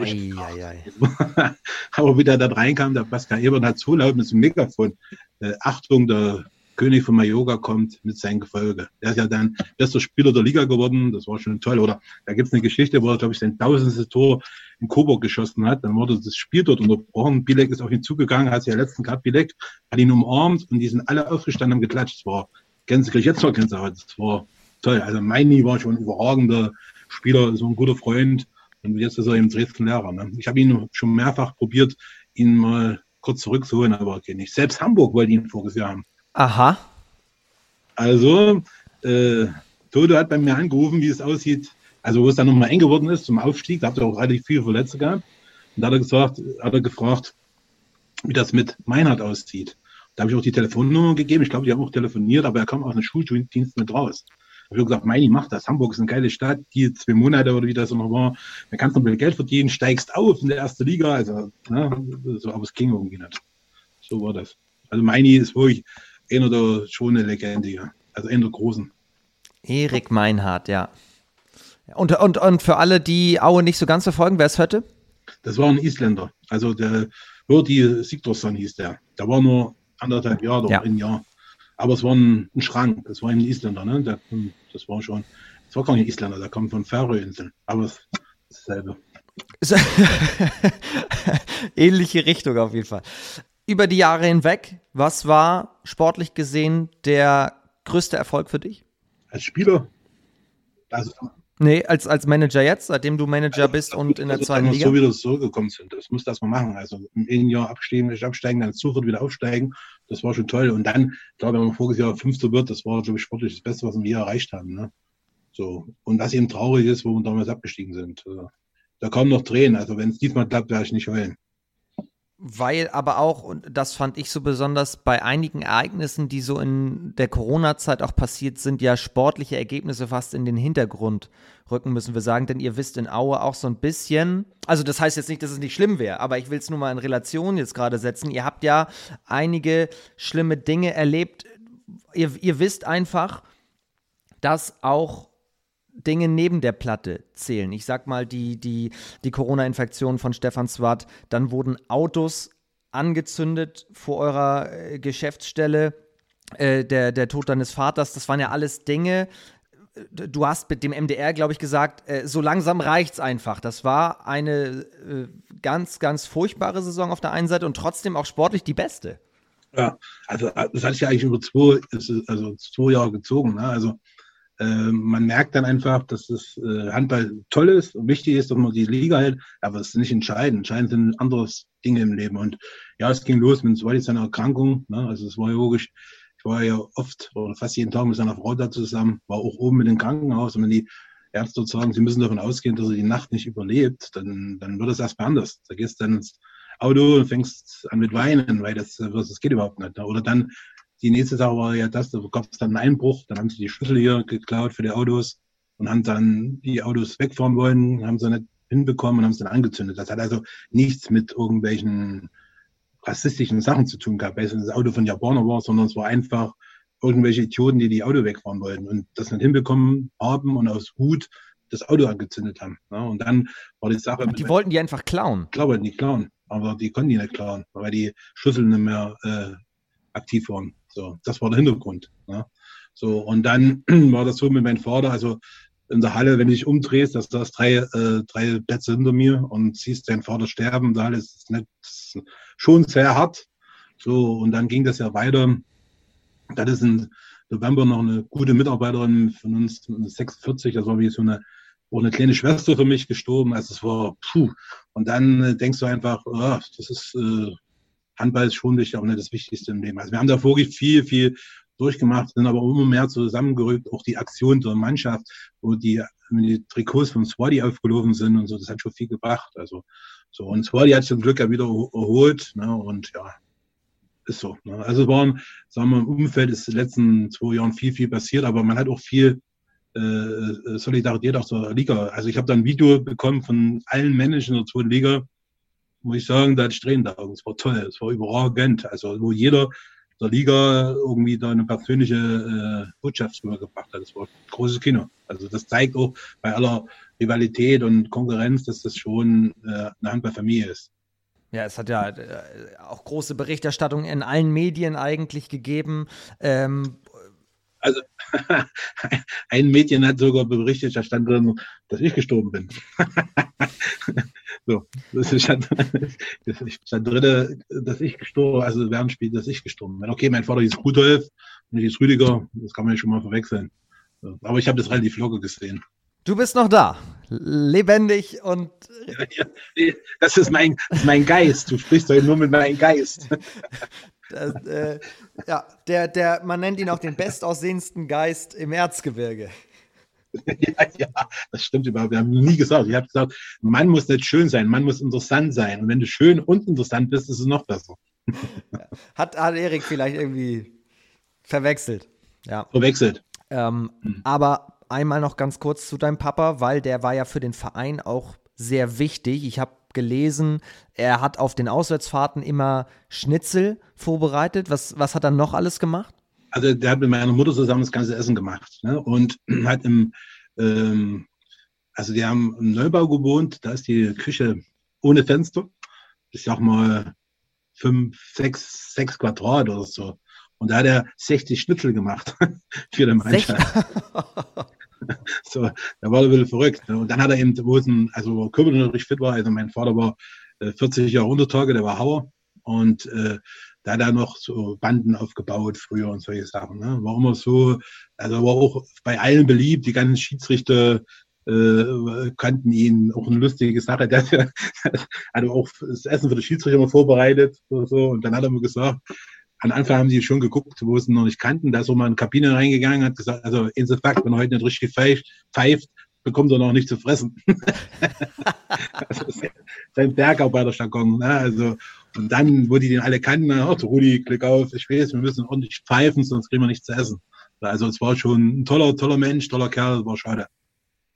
Aber wie der da reinkam, der Pascal Ebert hat so laut mit dem Megafon, äh, Achtung, der König von Mallorca kommt mit seinem Gefolge. Der ist ja dann bester Spieler der Liga geworden. Das war schon toll. Oder da gibt es eine Geschichte, wo er, glaube ich, sein tausendste Tor in Coburg geschossen hat. Dann wurde das Spiel dort unterbrochen. Bilek ist auf ihn zugegangen, hat sich ja letzten gehabt. Bilek hat ihn umarmt und die sind alle aufgestanden und geklatscht. Das war Gänse, jetzt noch Gänsehaut. Das war toll. Also Meini war schon ein überragender Spieler, so ein guter Freund. Und jetzt ist er im Dresden Lehrer. Ne? Ich habe ihn schon mehrfach probiert, ihn mal kurz zurückzuholen, aber okay nicht. Selbst Hamburg wollte ihn voriges haben. Aha. Also, äh, Toto hat bei mir angerufen, wie es aussieht. Also, wo es dann nochmal eng geworden ist zum Aufstieg, da habt ihr auch relativ viele Verletzte gehabt. Und da hat er gesagt, hat er gefragt, wie das mit Meinhard aussieht. Da habe ich auch die Telefonnummer gegeben. Ich glaube, die haben auch telefoniert, aber er kam aus dem Schuldienst mit raus. Da habe ich gesagt, Meini, mach das. Hamburg ist eine geile Stadt. Die zwei Monate oder wie das noch war. Da kannst du noch ein Geld verdienen, steigst auf in der ersten Liga. Also, ne, so, aber es ging irgendwie nicht. So war das. Also Meini ist wirklich einer der schon eine Legende, ja. Also einer der großen. Erik Meinhardt, ja. Und, und, und für alle, die Aue nicht so ganz verfolgen, wer ist heute? Das war ein Isländer. Also der Hördi Sigtorsson hieß der. Der war nur anderthalb Jahre oder ja. ein Jahr. Aber es war ein, ein, Schrank. Das war ein Isländer. Ne? Der, das war schon, das war gar nicht Isländer, der kam von Färöinseln. Aber es ist dasselbe. Ähnliche Richtung auf jeden Fall über die Jahre hinweg, was war sportlich gesehen der größte Erfolg für dich? Als Spieler? Also, nee, als, als Manager jetzt, seitdem du Manager also, bist und in der also, zweiten Liga? so wieder zurückgekommen sind. Das muss das mal machen. Also im Jahr absteigen, absteigen, dann sofort wieder aufsteigen. Das war schon toll. Und dann, ich glaube, wenn man voriges Jahr Fünfter wird, das war, glaube ich, sportlich das Beste, was wir hier erreicht haben. Ne? So. Und was eben traurig ist, wo wir damals abgestiegen sind. Also, da kommen noch Tränen. Also wenn es diesmal klappt, werde ich nicht heulen weil aber auch, und das fand ich so besonders, bei einigen Ereignissen, die so in der Corona-Zeit auch passiert sind, ja sportliche Ergebnisse fast in den Hintergrund rücken, müssen wir sagen. Denn ihr wisst in Aue auch so ein bisschen, also das heißt jetzt nicht, dass es nicht schlimm wäre, aber ich will es nur mal in Relation jetzt gerade setzen. Ihr habt ja einige schlimme Dinge erlebt. Ihr, ihr wisst einfach, dass auch Dinge neben der Platte zählen. Ich sag mal, die, die, die Corona-Infektion von Stefan Swart, dann wurden Autos angezündet vor eurer äh, Geschäftsstelle, äh, der, der Tod deines Vaters, das waren ja alles Dinge. Äh, du hast mit dem MDR, glaube ich, gesagt, äh, so langsam reicht's einfach. Das war eine äh, ganz, ganz furchtbare Saison auf der einen Seite und trotzdem auch sportlich die beste. Ja, also äh, das hatte ich ja eigentlich über zwei, also zwei Jahre gezogen. Ne? Also man merkt dann einfach, dass das äh, Handball toll ist und wichtig ist, dass man die Liga hält, aber es ist nicht entscheidend. Entscheidend sind andere Dinge im Leben. Und ja, es ging los mit war seiner Erkrankung. Ne? Also es war ja logisch, ich war ja oft oder fast jeden Tag mit seiner Frau da zusammen, war auch oben mit dem Krankenhaus. Und wenn die Ärzte sagen, sie müssen davon ausgehen, dass er die Nacht nicht überlebt, dann, dann wird es erstmal anders. Da gehst du dann ins Auto und fängst an mit Weinen, weil das, das geht überhaupt nicht. Ne? Oder dann die nächste Sache war ja das, da gab es dann einen Einbruch, dann haben sie die Schlüssel hier geklaut für die Autos und haben dann die Autos wegfahren wollen, haben sie nicht hinbekommen und haben es dann angezündet. Das hat also nichts mit irgendwelchen rassistischen Sachen zu tun gehabt, weil es das Auto von Japaner war, sondern es war einfach irgendwelche Idioten, die die Auto wegfahren wollten und das nicht hinbekommen haben und aus Hut das Auto angezündet haben. Ja, und dann war die Sache. Und die wollten die einfach klauen. Klar wollten die klauen, aber die konnten die nicht klauen, weil die Schlüssel nicht mehr äh, aktiv waren. So, das war der Hintergrund. Ne? So, und dann war das so mit meinem Vater, also in der Halle, wenn du dich umdrehst, dass da drei, äh, drei Plätze hinter mir und siehst deinen Vater sterben, in der Halle ist nicht, schon sehr hart. So, und dann ging das ja weiter. Das ist im November noch eine gute Mitarbeiterin von uns, 46, das war wie so eine, auch eine kleine Schwester für mich gestorben. Also es war, puh. Und dann äh, denkst du einfach, oh, das ist, äh, Handball ist schon wichtig, aber nicht das Wichtigste im Leben. Also wir haben da wirklich viel, viel durchgemacht, sind aber immer mehr zusammengerückt, auch die Aktion der Mannschaft, wo die, die Trikots von Swadi aufgelaufen sind und so, das hat schon viel gebracht. Also so, und Swadi hat zum Glück ja wieder erholt, ne, und ja, ist so. Ne. Also es war, sagen wir, im Umfeld ist in den letzten zwei Jahren viel, viel passiert, aber man hat auch viel äh, Solidarität aus der Liga. Also ich habe da ein Video bekommen von allen Managern der zweiten Liga, muss ich sagen, da hatte ich Tränen da. Es war toll, es war überragend. Also, wo jeder der Liga irgendwie da eine persönliche äh, Botschaft rübergebracht hat. Das war großes Kino. Also, das zeigt auch bei aller Rivalität und Konkurrenz, dass das schon äh, eine Handballfamilie ist. Ja, es hat ja äh, auch große Berichterstattung in allen Medien eigentlich gegeben. Ähm, also ein Mädchen hat sogar berichtet, da stand drin, dass ich gestorben bin. so, das stand, das stand drin, dass ich gestorben, also während Spiel, dass ich gestorben bin. Okay, mein Vater hieß Rudolf und ich hieß Rüdiger, das kann man ja schon mal verwechseln. Aber ich habe das relativ locker gesehen. Du bist noch da, lebendig und. Das, ist mein, das ist mein Geist. Du sprichst doch nur mit meinem Geist. Das, äh, ja, der, der, man nennt ihn auch den bestaussehendsten Geist im Erzgebirge. Ja, ja, das stimmt überhaupt. Wir haben nie gesagt. Ich habe gesagt, man muss nicht schön sein, man muss interessant sein. Und wenn du schön und interessant bist, ist es noch besser. Hat, hat Erik vielleicht irgendwie verwechselt. Ja. Verwechselt. Ähm, hm. Aber einmal noch ganz kurz zu deinem Papa, weil der war ja für den Verein auch sehr wichtig. Ich habe gelesen, er hat auf den Auswärtsfahrten immer Schnitzel vorbereitet. Was, was hat er noch alles gemacht? Also der hat mit meiner Mutter zusammen das ganze Essen gemacht ne? und hat im, ähm, also die haben im Neubau gewohnt, da ist die Küche ohne Fenster. Ich sag mal fünf, sechs, sechs Quadrat oder so. Und da hat er 60 Schnitzel gemacht für den Mannschaft. so, da war ein bisschen verrückt. Ne? Und dann hat er eben, wo es ein, also körperlich fit war, also mein Vater war äh, 40 Jahre Untertage, der war Hauer. Und äh, da hat er noch so Banden aufgebaut früher und solche Sachen. Ne? War immer so, also war auch bei allen beliebt, die ganzen Schiedsrichter äh, kannten ihn, auch eine lustige Sache. Der hat auch das Essen für die Schiedsrichter immer vorbereitet oder so. Und dann hat er mir gesagt, am Anfang haben sie schon geguckt, wo sie noch nicht kannten. Da ist er mal in die Kabine reingegangen, hat gesagt, also in the fact, wenn er heute nicht richtig pfeift, pfeift bekommt er noch nicht zu fressen. das ist sein Bergarbeiterjargon. Ne? Also, und dann, wo die den alle kannten, ach, Rudi, Glück auf, ich weiß, wir müssen ordentlich pfeifen, sonst kriegen wir nichts zu essen. Also es war schon ein toller, toller Mensch, toller Kerl, war schade.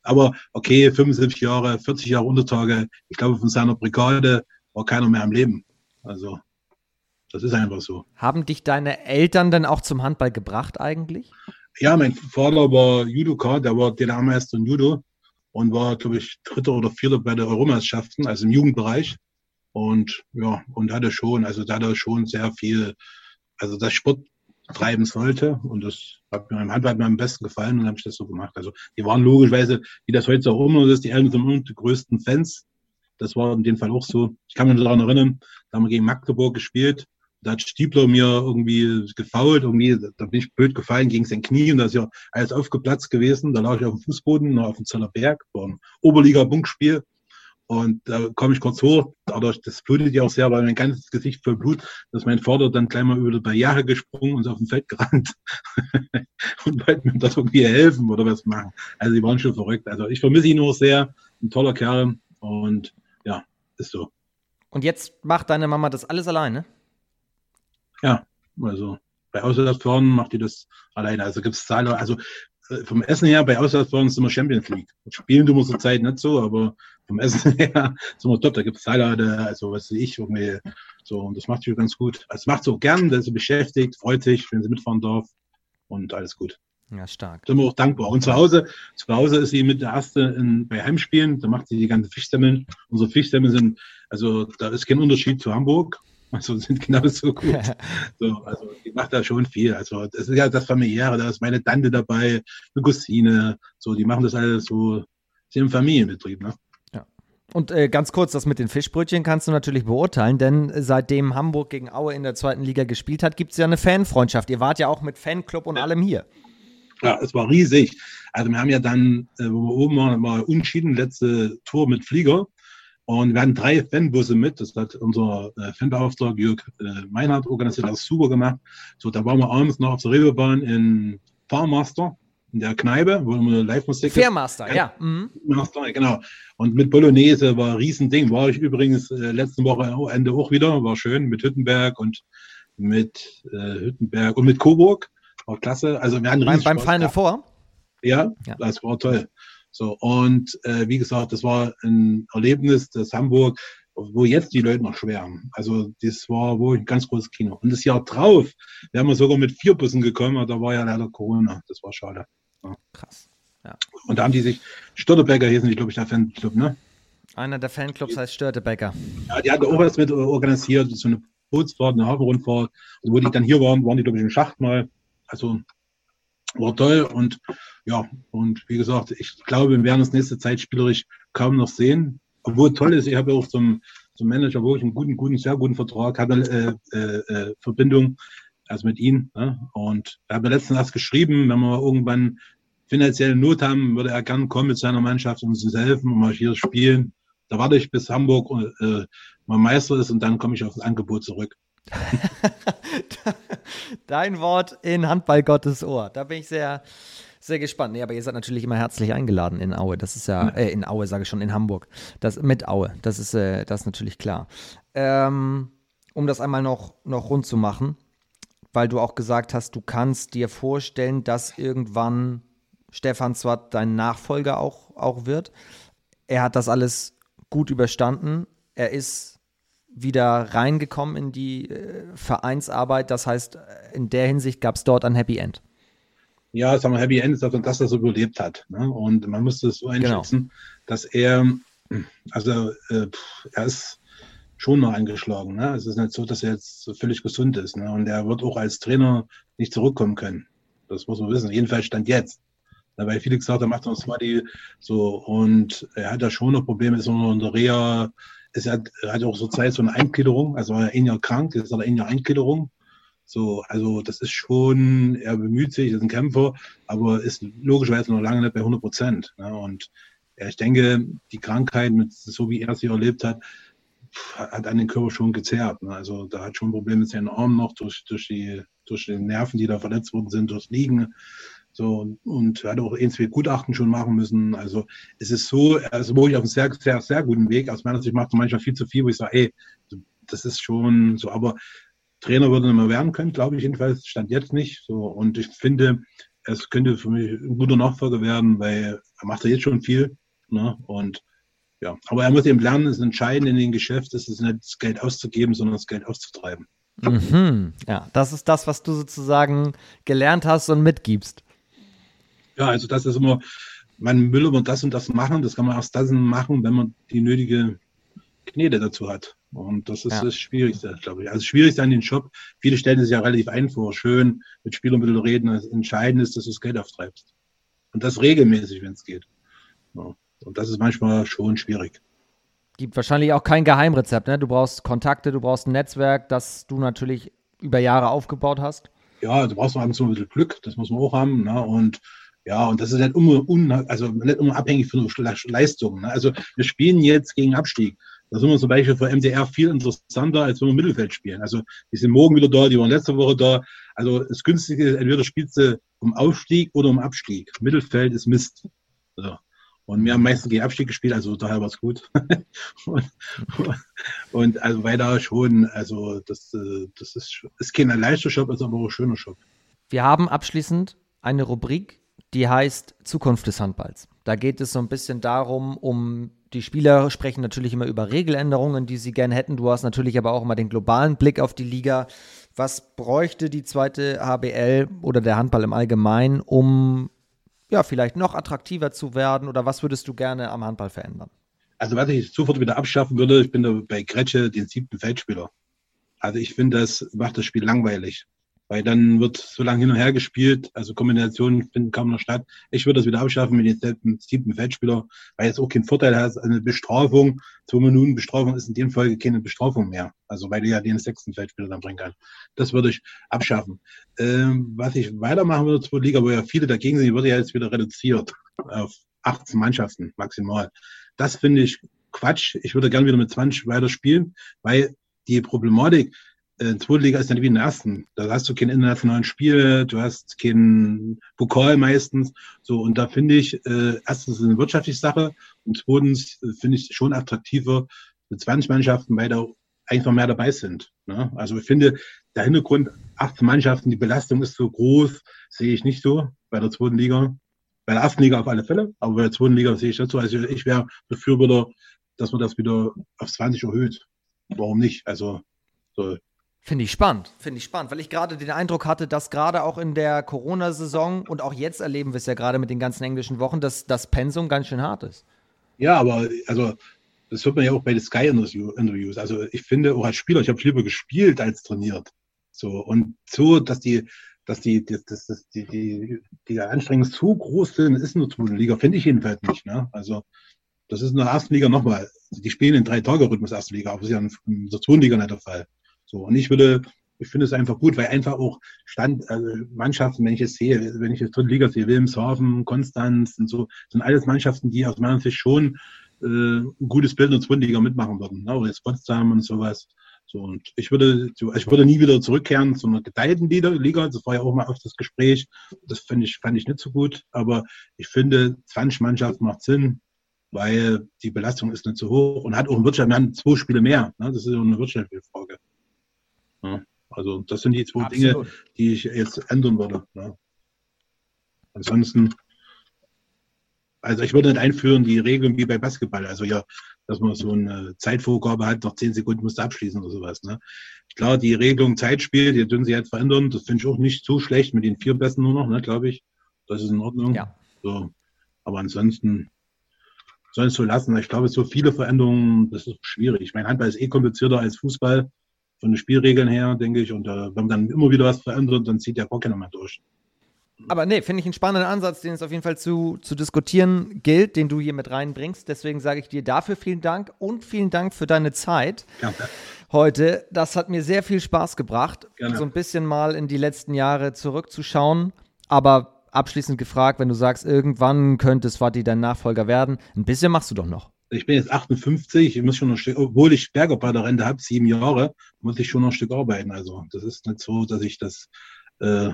Aber okay, 75 Jahre, 40 Jahre Untertage, ich glaube, von seiner Brigade war keiner mehr am Leben. Also, das ist einfach so. Haben dich deine Eltern denn auch zum Handball gebracht eigentlich? Ja, mein Vater war Judoka, der war DDR-Meister in Judo und war, glaube ich, Dritter oder Vierter bei der Europameisterschaften, also im Jugendbereich. Und ja, und hatte schon, also da hat er schon sehr viel, also das Sport treiben sollte. Und das hat mir im Handball mir am besten gefallen und habe ich das so gemacht. Also die waren logischerweise, wie das heute auch immer ist, die Eltern sind immer die größten Fans. Das war in dem Fall auch so. Ich kann mich daran erinnern, da haben wir gegen Magdeburg gespielt da hat Stiebler mir irgendwie gefault, irgendwie, da bin ich blöd gefallen gegen sein Knie und da ist ja alles aufgeplatzt gewesen. Da lag ich auf dem Fußboden, auf dem Zeller Berg, war ein Oberliga-Bunkspiel. Und da komme ich kurz hoch, aber das blutet ja auch sehr, weil mein ganzes Gesicht voll Blut, dass mein Vater dann gleich mal über die Barriere gesprungen und auf dem Feld gerannt und wollte mir dort irgendwie helfen oder was machen. Also die waren schon verrückt. Also ich vermisse ihn nur sehr, ein toller Kerl und ja, ist so. Und jetzt macht deine Mama das alles alleine? Ja, also bei Auswärtsfahren macht die das alleine. Also gibt es Zahler, also äh, vom Essen her, bei Auswärtsfahren sind wir Champions League. Spielen tun wir zur Zeit nicht so, aber vom Essen her sind wir top. Da gibt es Zahler, also was weiß ich, irgendwie so, und das macht sie ganz gut. Also macht sie auch gern, da ist sie beschäftigt, freut sich, wenn sie mitfahren darf und alles gut. Ja, stark. Sind wir auch dankbar. Und zu Hause, zu Hause ist sie mit der Erste in, bei Heimspielen, da macht sie die ganzen Fischsemmeln. Unsere Fischsemmeln sind, also da ist kein Unterschied zu Hamburg. Also sind genauso gut. so, also die macht da schon viel. Also das ist ja das Familiäre, da ist meine Tante dabei, eine Cousine, so, die machen das alles so, sie im Familienbetrieb, ne? Ja. Und äh, ganz kurz, das mit den Fischbrötchen kannst du natürlich beurteilen, denn seitdem Hamburg gegen Aue in der zweiten Liga gespielt hat, gibt es ja eine Fanfreundschaft. Ihr wart ja auch mit Fanclub und ja. allem hier. Ja, es war riesig. Also wir haben ja dann, äh, wo wir oben waren, war unschieden, letzte Tour mit Flieger. Und wir hatten drei Fanbusse mit. Das hat unser äh, Fanbeauftragter Jörg äh, Meinhardt organisiert, das super gemacht. So, da waren wir abends noch auf der Reeperbahn in Fahrmaster, in der Kneipe, wo wir Live-Musik. Fairmaster, ja. Mhm. Master, genau. Und mit Bolognese war ein Riesending. War ich übrigens äh, letzte Woche Ende auch wieder. War schön mit Hüttenberg und mit äh, Hüttenberg und mit Coburg. War klasse. Also wir hatten beim, beim Final Four? Ja, ja, das war toll. So, und äh, wie gesagt, das war ein Erlebnis, das Hamburg, wo jetzt die Leute noch schwärmen. Also das war wohl ein ganz großes Kino. Und das Jahr drauf wären wir sogar mit vier Bussen gekommen, aber da war ja leider Corona. Das war schade. Ja. Krass. Ja. Und da haben die sich, Störtebecker hießen die, glaube ich, der Fanclub, ne? Einer der Fanclubs heißt Störtebecker. Ja, die hatten auch was mit organisiert, so eine Bootsfahrt, eine Hafenrundfahrt. Und wo die dann hier waren, waren die, glaube ich, im Schacht mal. Also war toll und ja, und wie gesagt, ich glaube, wir werden uns nächste Zeit spielerisch kaum noch sehen. Obwohl toll ist, ich habe auch zum, zum Manager wirklich einen guten, guten, sehr guten Vertrag, hatte äh, äh, äh, Verbindung, also mit ihm. Ne? Und er hat mir letztens erst geschrieben, wenn wir irgendwann finanzielle Not haben, würde er gern kommen mit seiner Mannschaft und uns helfen und mal hier spielen. Da warte ich bis Hamburg äh, mal Meister ist und dann komme ich auf das Angebot zurück. Dein Wort in Handball Gottes Ohr. Da bin ich sehr, sehr gespannt. Nee, aber ihr seid natürlich immer herzlich eingeladen in Aue. Das ist ja, äh, in Aue sage ich schon, in Hamburg. Das mit Aue. Das ist, äh, das ist natürlich klar. Ähm, um das einmal noch, noch rund zu machen, weil du auch gesagt hast, du kannst dir vorstellen, dass irgendwann Stefan Zwart dein Nachfolger auch, auch wird. Er hat das alles gut überstanden. Er ist wieder reingekommen in die äh, Vereinsarbeit. Das heißt, in der Hinsicht gab es dort ein Happy End. Ja, sagen wir, Happy End ist also, dass er so überlebt hat. Ne? Und man muss das so genau. einschätzen, genau. dass er, also äh, er ist schon noch angeschlagen. Ne? Es ist nicht so, dass er jetzt völlig gesund ist. Ne? Und er wird auch als Trainer nicht zurückkommen können. Das muss man wissen. Jedenfalls stand jetzt. Weil viele gesagt haben, macht uns mal die so. Und er hat da schon noch Probleme, ist der Reha es hat, hat auch so Zeit so eine Eingliederung, also war ja ein Jahr krank, jetzt hat er ein Jahr Eingliederung. So, also das ist schon, er bemüht sich, ist ein Kämpfer, aber ist logischerweise noch lange nicht bei 100 Prozent. Ne? Und ja, ich denke, die Krankheit, mit, so wie er sie erlebt hat, hat an den Körper schon gezerrt. Ne? Also da hat schon Probleme mit seinen Armen noch durch, durch, die, durch die Nerven, die da verletzt worden sind, durchs Liegen. So, und hat auch zwei Gutachten schon machen müssen. Also es ist so, also wo ich auf einem sehr, sehr, sehr guten Weg. Aus meiner Sicht macht er manchmal viel zu viel, wo ich sage, ey, das ist schon so, aber Trainer würde nicht werden können, glaube ich jedenfalls, stand jetzt nicht. So, und ich finde, es könnte für mich ein guter Nachfolger werden, weil er macht ja jetzt schon viel. Ne? Und ja, aber er muss eben lernen, es entscheidend in dem Geschäft, ist es nicht das Geld auszugeben, sondern das Geld auszutreiben. Mhm. Ja, das ist das, was du sozusagen gelernt hast und mitgibst. Ja, also das ist immer, man will immer das und das machen, das kann man erst das machen, wenn man die nötige Knete dazu hat. Und das ist ja. das Schwierigste, glaube ich. Also das Schwierigste an den Job, viele stellen es ja relativ einfach, schön mit Spielern reden. Das Entscheidende ist, dass du das Geld auftreibst. Und das regelmäßig, wenn es geht. Ja. Und das ist manchmal schon schwierig. Gibt wahrscheinlich auch kein Geheimrezept, ne? Du brauchst Kontakte, du brauchst ein Netzwerk, das du natürlich über Jahre aufgebaut hast. Ja, du brauchst auch ein bisschen Glück, das muss man auch haben. Ne? Und ja, und das ist nicht immer, un, also nicht immer abhängig von der Leistung. Ne? Also wir spielen jetzt gegen Abstieg. Da sind wir zum Beispiel für MDR viel interessanter, als wenn wir Mittelfeld spielen. Also die sind morgen wieder da, die waren letzte Woche da. Also das Günstige ist, entweder spielst du um Aufstieg oder um Abstieg. Mittelfeld ist Mist. So. Und wir haben meistens gegen Abstieg gespielt, also daher war es gut. und, und, also weiter schon, also das, äh, das ist, ist kein leichter Shop, ist aber auch ein schöner Shop. Wir haben abschließend eine Rubrik, die heißt Zukunft des Handballs. Da geht es so ein bisschen darum, um die Spieler sprechen natürlich immer über Regeländerungen, die sie gerne hätten. Du hast natürlich aber auch immer den globalen Blick auf die Liga. Was bräuchte die zweite HBL oder der Handball im Allgemeinen, um ja, vielleicht noch attraktiver zu werden? Oder was würdest du gerne am Handball verändern? Also, was ich sofort wieder abschaffen würde, ich bin bei Gretsche den siebten Feldspieler. Also, ich finde, das macht das Spiel langweilig. Weil dann wird so lange hin und her gespielt, also Kombinationen finden kaum noch statt. Ich würde das wieder abschaffen mit den siebten Feldspieler, weil es auch keinen Vorteil hat. Eine Bestrafung, zwei Minuten Bestrafung ist in dem Fall keine Bestrafung mehr. Also weil du ja den sechsten Feldspieler dann bringen kannst. Das würde ich abschaffen. Ähm, was ich weitermachen würde zur Liga, wo ja viele dagegen sind, würde ja jetzt wieder reduziert auf 18 Mannschaften maximal. Das finde ich Quatsch. Ich würde gerne wieder mit 20 weiter spielen, weil die Problematik, äh, zweite Liga ist dann wie in der ersten. Da hast du kein internationalen Spiel, du hast keinen Pokal meistens. So, und da finde ich, äh, erstens ist es eine wirtschaftliche Sache und zweitens äh, finde ich es schon attraktiver mit 20 Mannschaften, weil da einfach mehr dabei sind. Ne? Also ich finde, der Hintergrund, 18 Mannschaften, die Belastung ist so groß, sehe ich nicht so bei der zweiten Liga. Bei der ersten Liga auf alle Fälle, aber bei der zweiten Liga sehe ich das so. Also ich wäre Befürworter, dass man das wieder auf 20 erhöht. Warum nicht? Also so, Finde ich spannend, finde ich spannend, weil ich gerade den Eindruck hatte, dass gerade auch in der Corona-Saison und auch jetzt erleben wir es ja gerade mit den ganzen englischen Wochen, dass das Pensum ganz schön hart ist. Ja, aber also das hört man ja auch bei den Sky-Interviews. Also ich finde auch als Spieler, ich habe lieber gespielt als trainiert. So und so, dass die, dass die, dass, dass die, die, die Anstrengungen zu groß sind, ist in der zweiten Liga, finde ich jedenfalls nicht. Ne? Also das ist in der ersten Liga nochmal. Die spielen in drei Tage Rhythmus erste Liga, aber das ist ja in der zweiten Liga nicht der Fall. So, und ich würde, ich finde es einfach gut, weil einfach auch Stand, also Mannschaften, wenn ich es sehe, wenn ich jetzt dritte Liga sehe, Wilhelmshaven, Konstanz und so, sind alles Mannschaften, die aus meiner Sicht schon äh, ein gutes Bild in der zweiten Liga mitmachen würden. Ne? Oder jetzt Potsdam und sowas. So, und ich würde, ich würde nie wieder zurückkehren zu einer geteilten Liga. Das war ja auch mal auf das Gespräch. Das fand ich, fand ich nicht so gut. Aber ich finde, 20 Mannschaften macht Sinn, weil die Belastung ist nicht so hoch und hat auch ein Wirtschaft, wir haben zwei Spiele mehr. Ne? Das ist ja eine wirtschaftliche Frage. Also das sind die zwei Absolut. Dinge, die ich jetzt ändern würde. Ja. Ansonsten, also ich würde nicht einführen die Regeln wie bei Basketball, also ja, dass man so eine Zeitvorgabe hat, nach zehn Sekunden musst du abschließen oder sowas. Ne? Klar, die Regelung Zeitspiel, die dürfen sie jetzt verändern, das finde ich auch nicht so schlecht mit den vier Besten nur noch, ne, glaube ich. Das ist in Ordnung. Ja. So. Aber ansonsten soll es so lassen. Ich glaube, so viele Veränderungen, das ist schwierig. Mein Handball ist eh komplizierter als Fußball von den Spielregeln her, denke ich. Und äh, wenn man dann immer wieder was verändert, dann zieht der keiner mehr durch. aber nee, finde ich einen spannenden Ansatz, den es auf jeden Fall zu, zu diskutieren gilt, den du hier mit reinbringst. Deswegen sage ich dir dafür vielen Dank und vielen Dank für deine Zeit Gerne. heute. Das hat mir sehr viel Spaß gebracht, Gerne. so ein bisschen mal in die letzten Jahre zurückzuschauen. Aber abschließend gefragt, wenn du sagst, irgendwann könnte Swati dein Nachfolger werden, ein bisschen machst du doch noch. Ich bin jetzt 58, ich muss schon ein Stück, obwohl ich Berger bei der Rente habe, sieben Jahre, muss ich schon noch ein Stück arbeiten. Also das ist nicht so, dass ich das äh,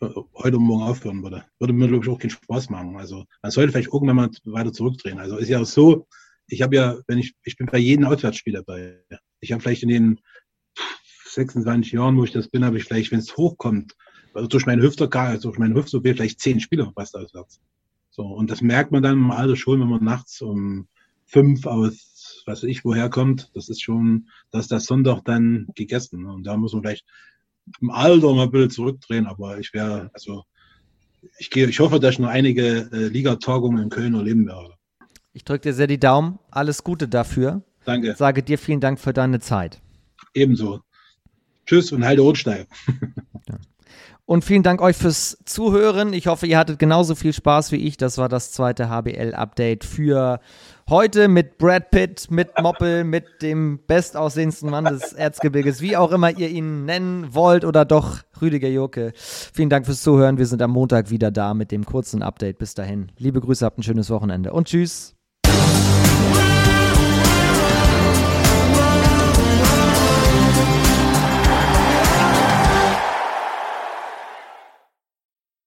heute und morgen aufhören würde. Würde mir, glaube ich, auch keinen Spaß machen. Also man sollte vielleicht irgendwann mal weiter zurückdrehen. Also ist ja auch so, ich habe ja, wenn ich, ich bin bei jedem Auswärtsspiel dabei. Ich habe vielleicht in den 26 Jahren, wo ich das bin, habe ich vielleicht, wenn es hochkommt, also durch meine Hüfte, also durch meine Hüfte vielleicht zehn Spieler verpasst auswärts. So, und das merkt man dann im Alter schon, wenn man nachts um fünf aus, was weiß ich, woher kommt. Das ist schon, dass das Sonntag dann gegessen. Und da muss man vielleicht im Alter mal ein bisschen zurückdrehen, aber ich wäre, also ich gehe, ich hoffe, dass ich noch einige äh, Ligatagungen in Köln erleben werde. Ich drücke dir sehr die Daumen. Alles Gute dafür. Danke. Sage dir vielen Dank für deine Zeit. Ebenso. Tschüss und heide Rotstein. Ja. Und vielen Dank euch fürs Zuhören. Ich hoffe, ihr hattet genauso viel Spaß wie ich. Das war das zweite HBL-Update für heute mit Brad Pitt, mit Moppel, mit dem bestaussehendsten Mann des Erzgebirges, wie auch immer ihr ihn nennen wollt oder doch Rüdiger Joke. Vielen Dank fürs Zuhören. Wir sind am Montag wieder da mit dem kurzen Update. Bis dahin. Liebe Grüße, habt ein schönes Wochenende und tschüss.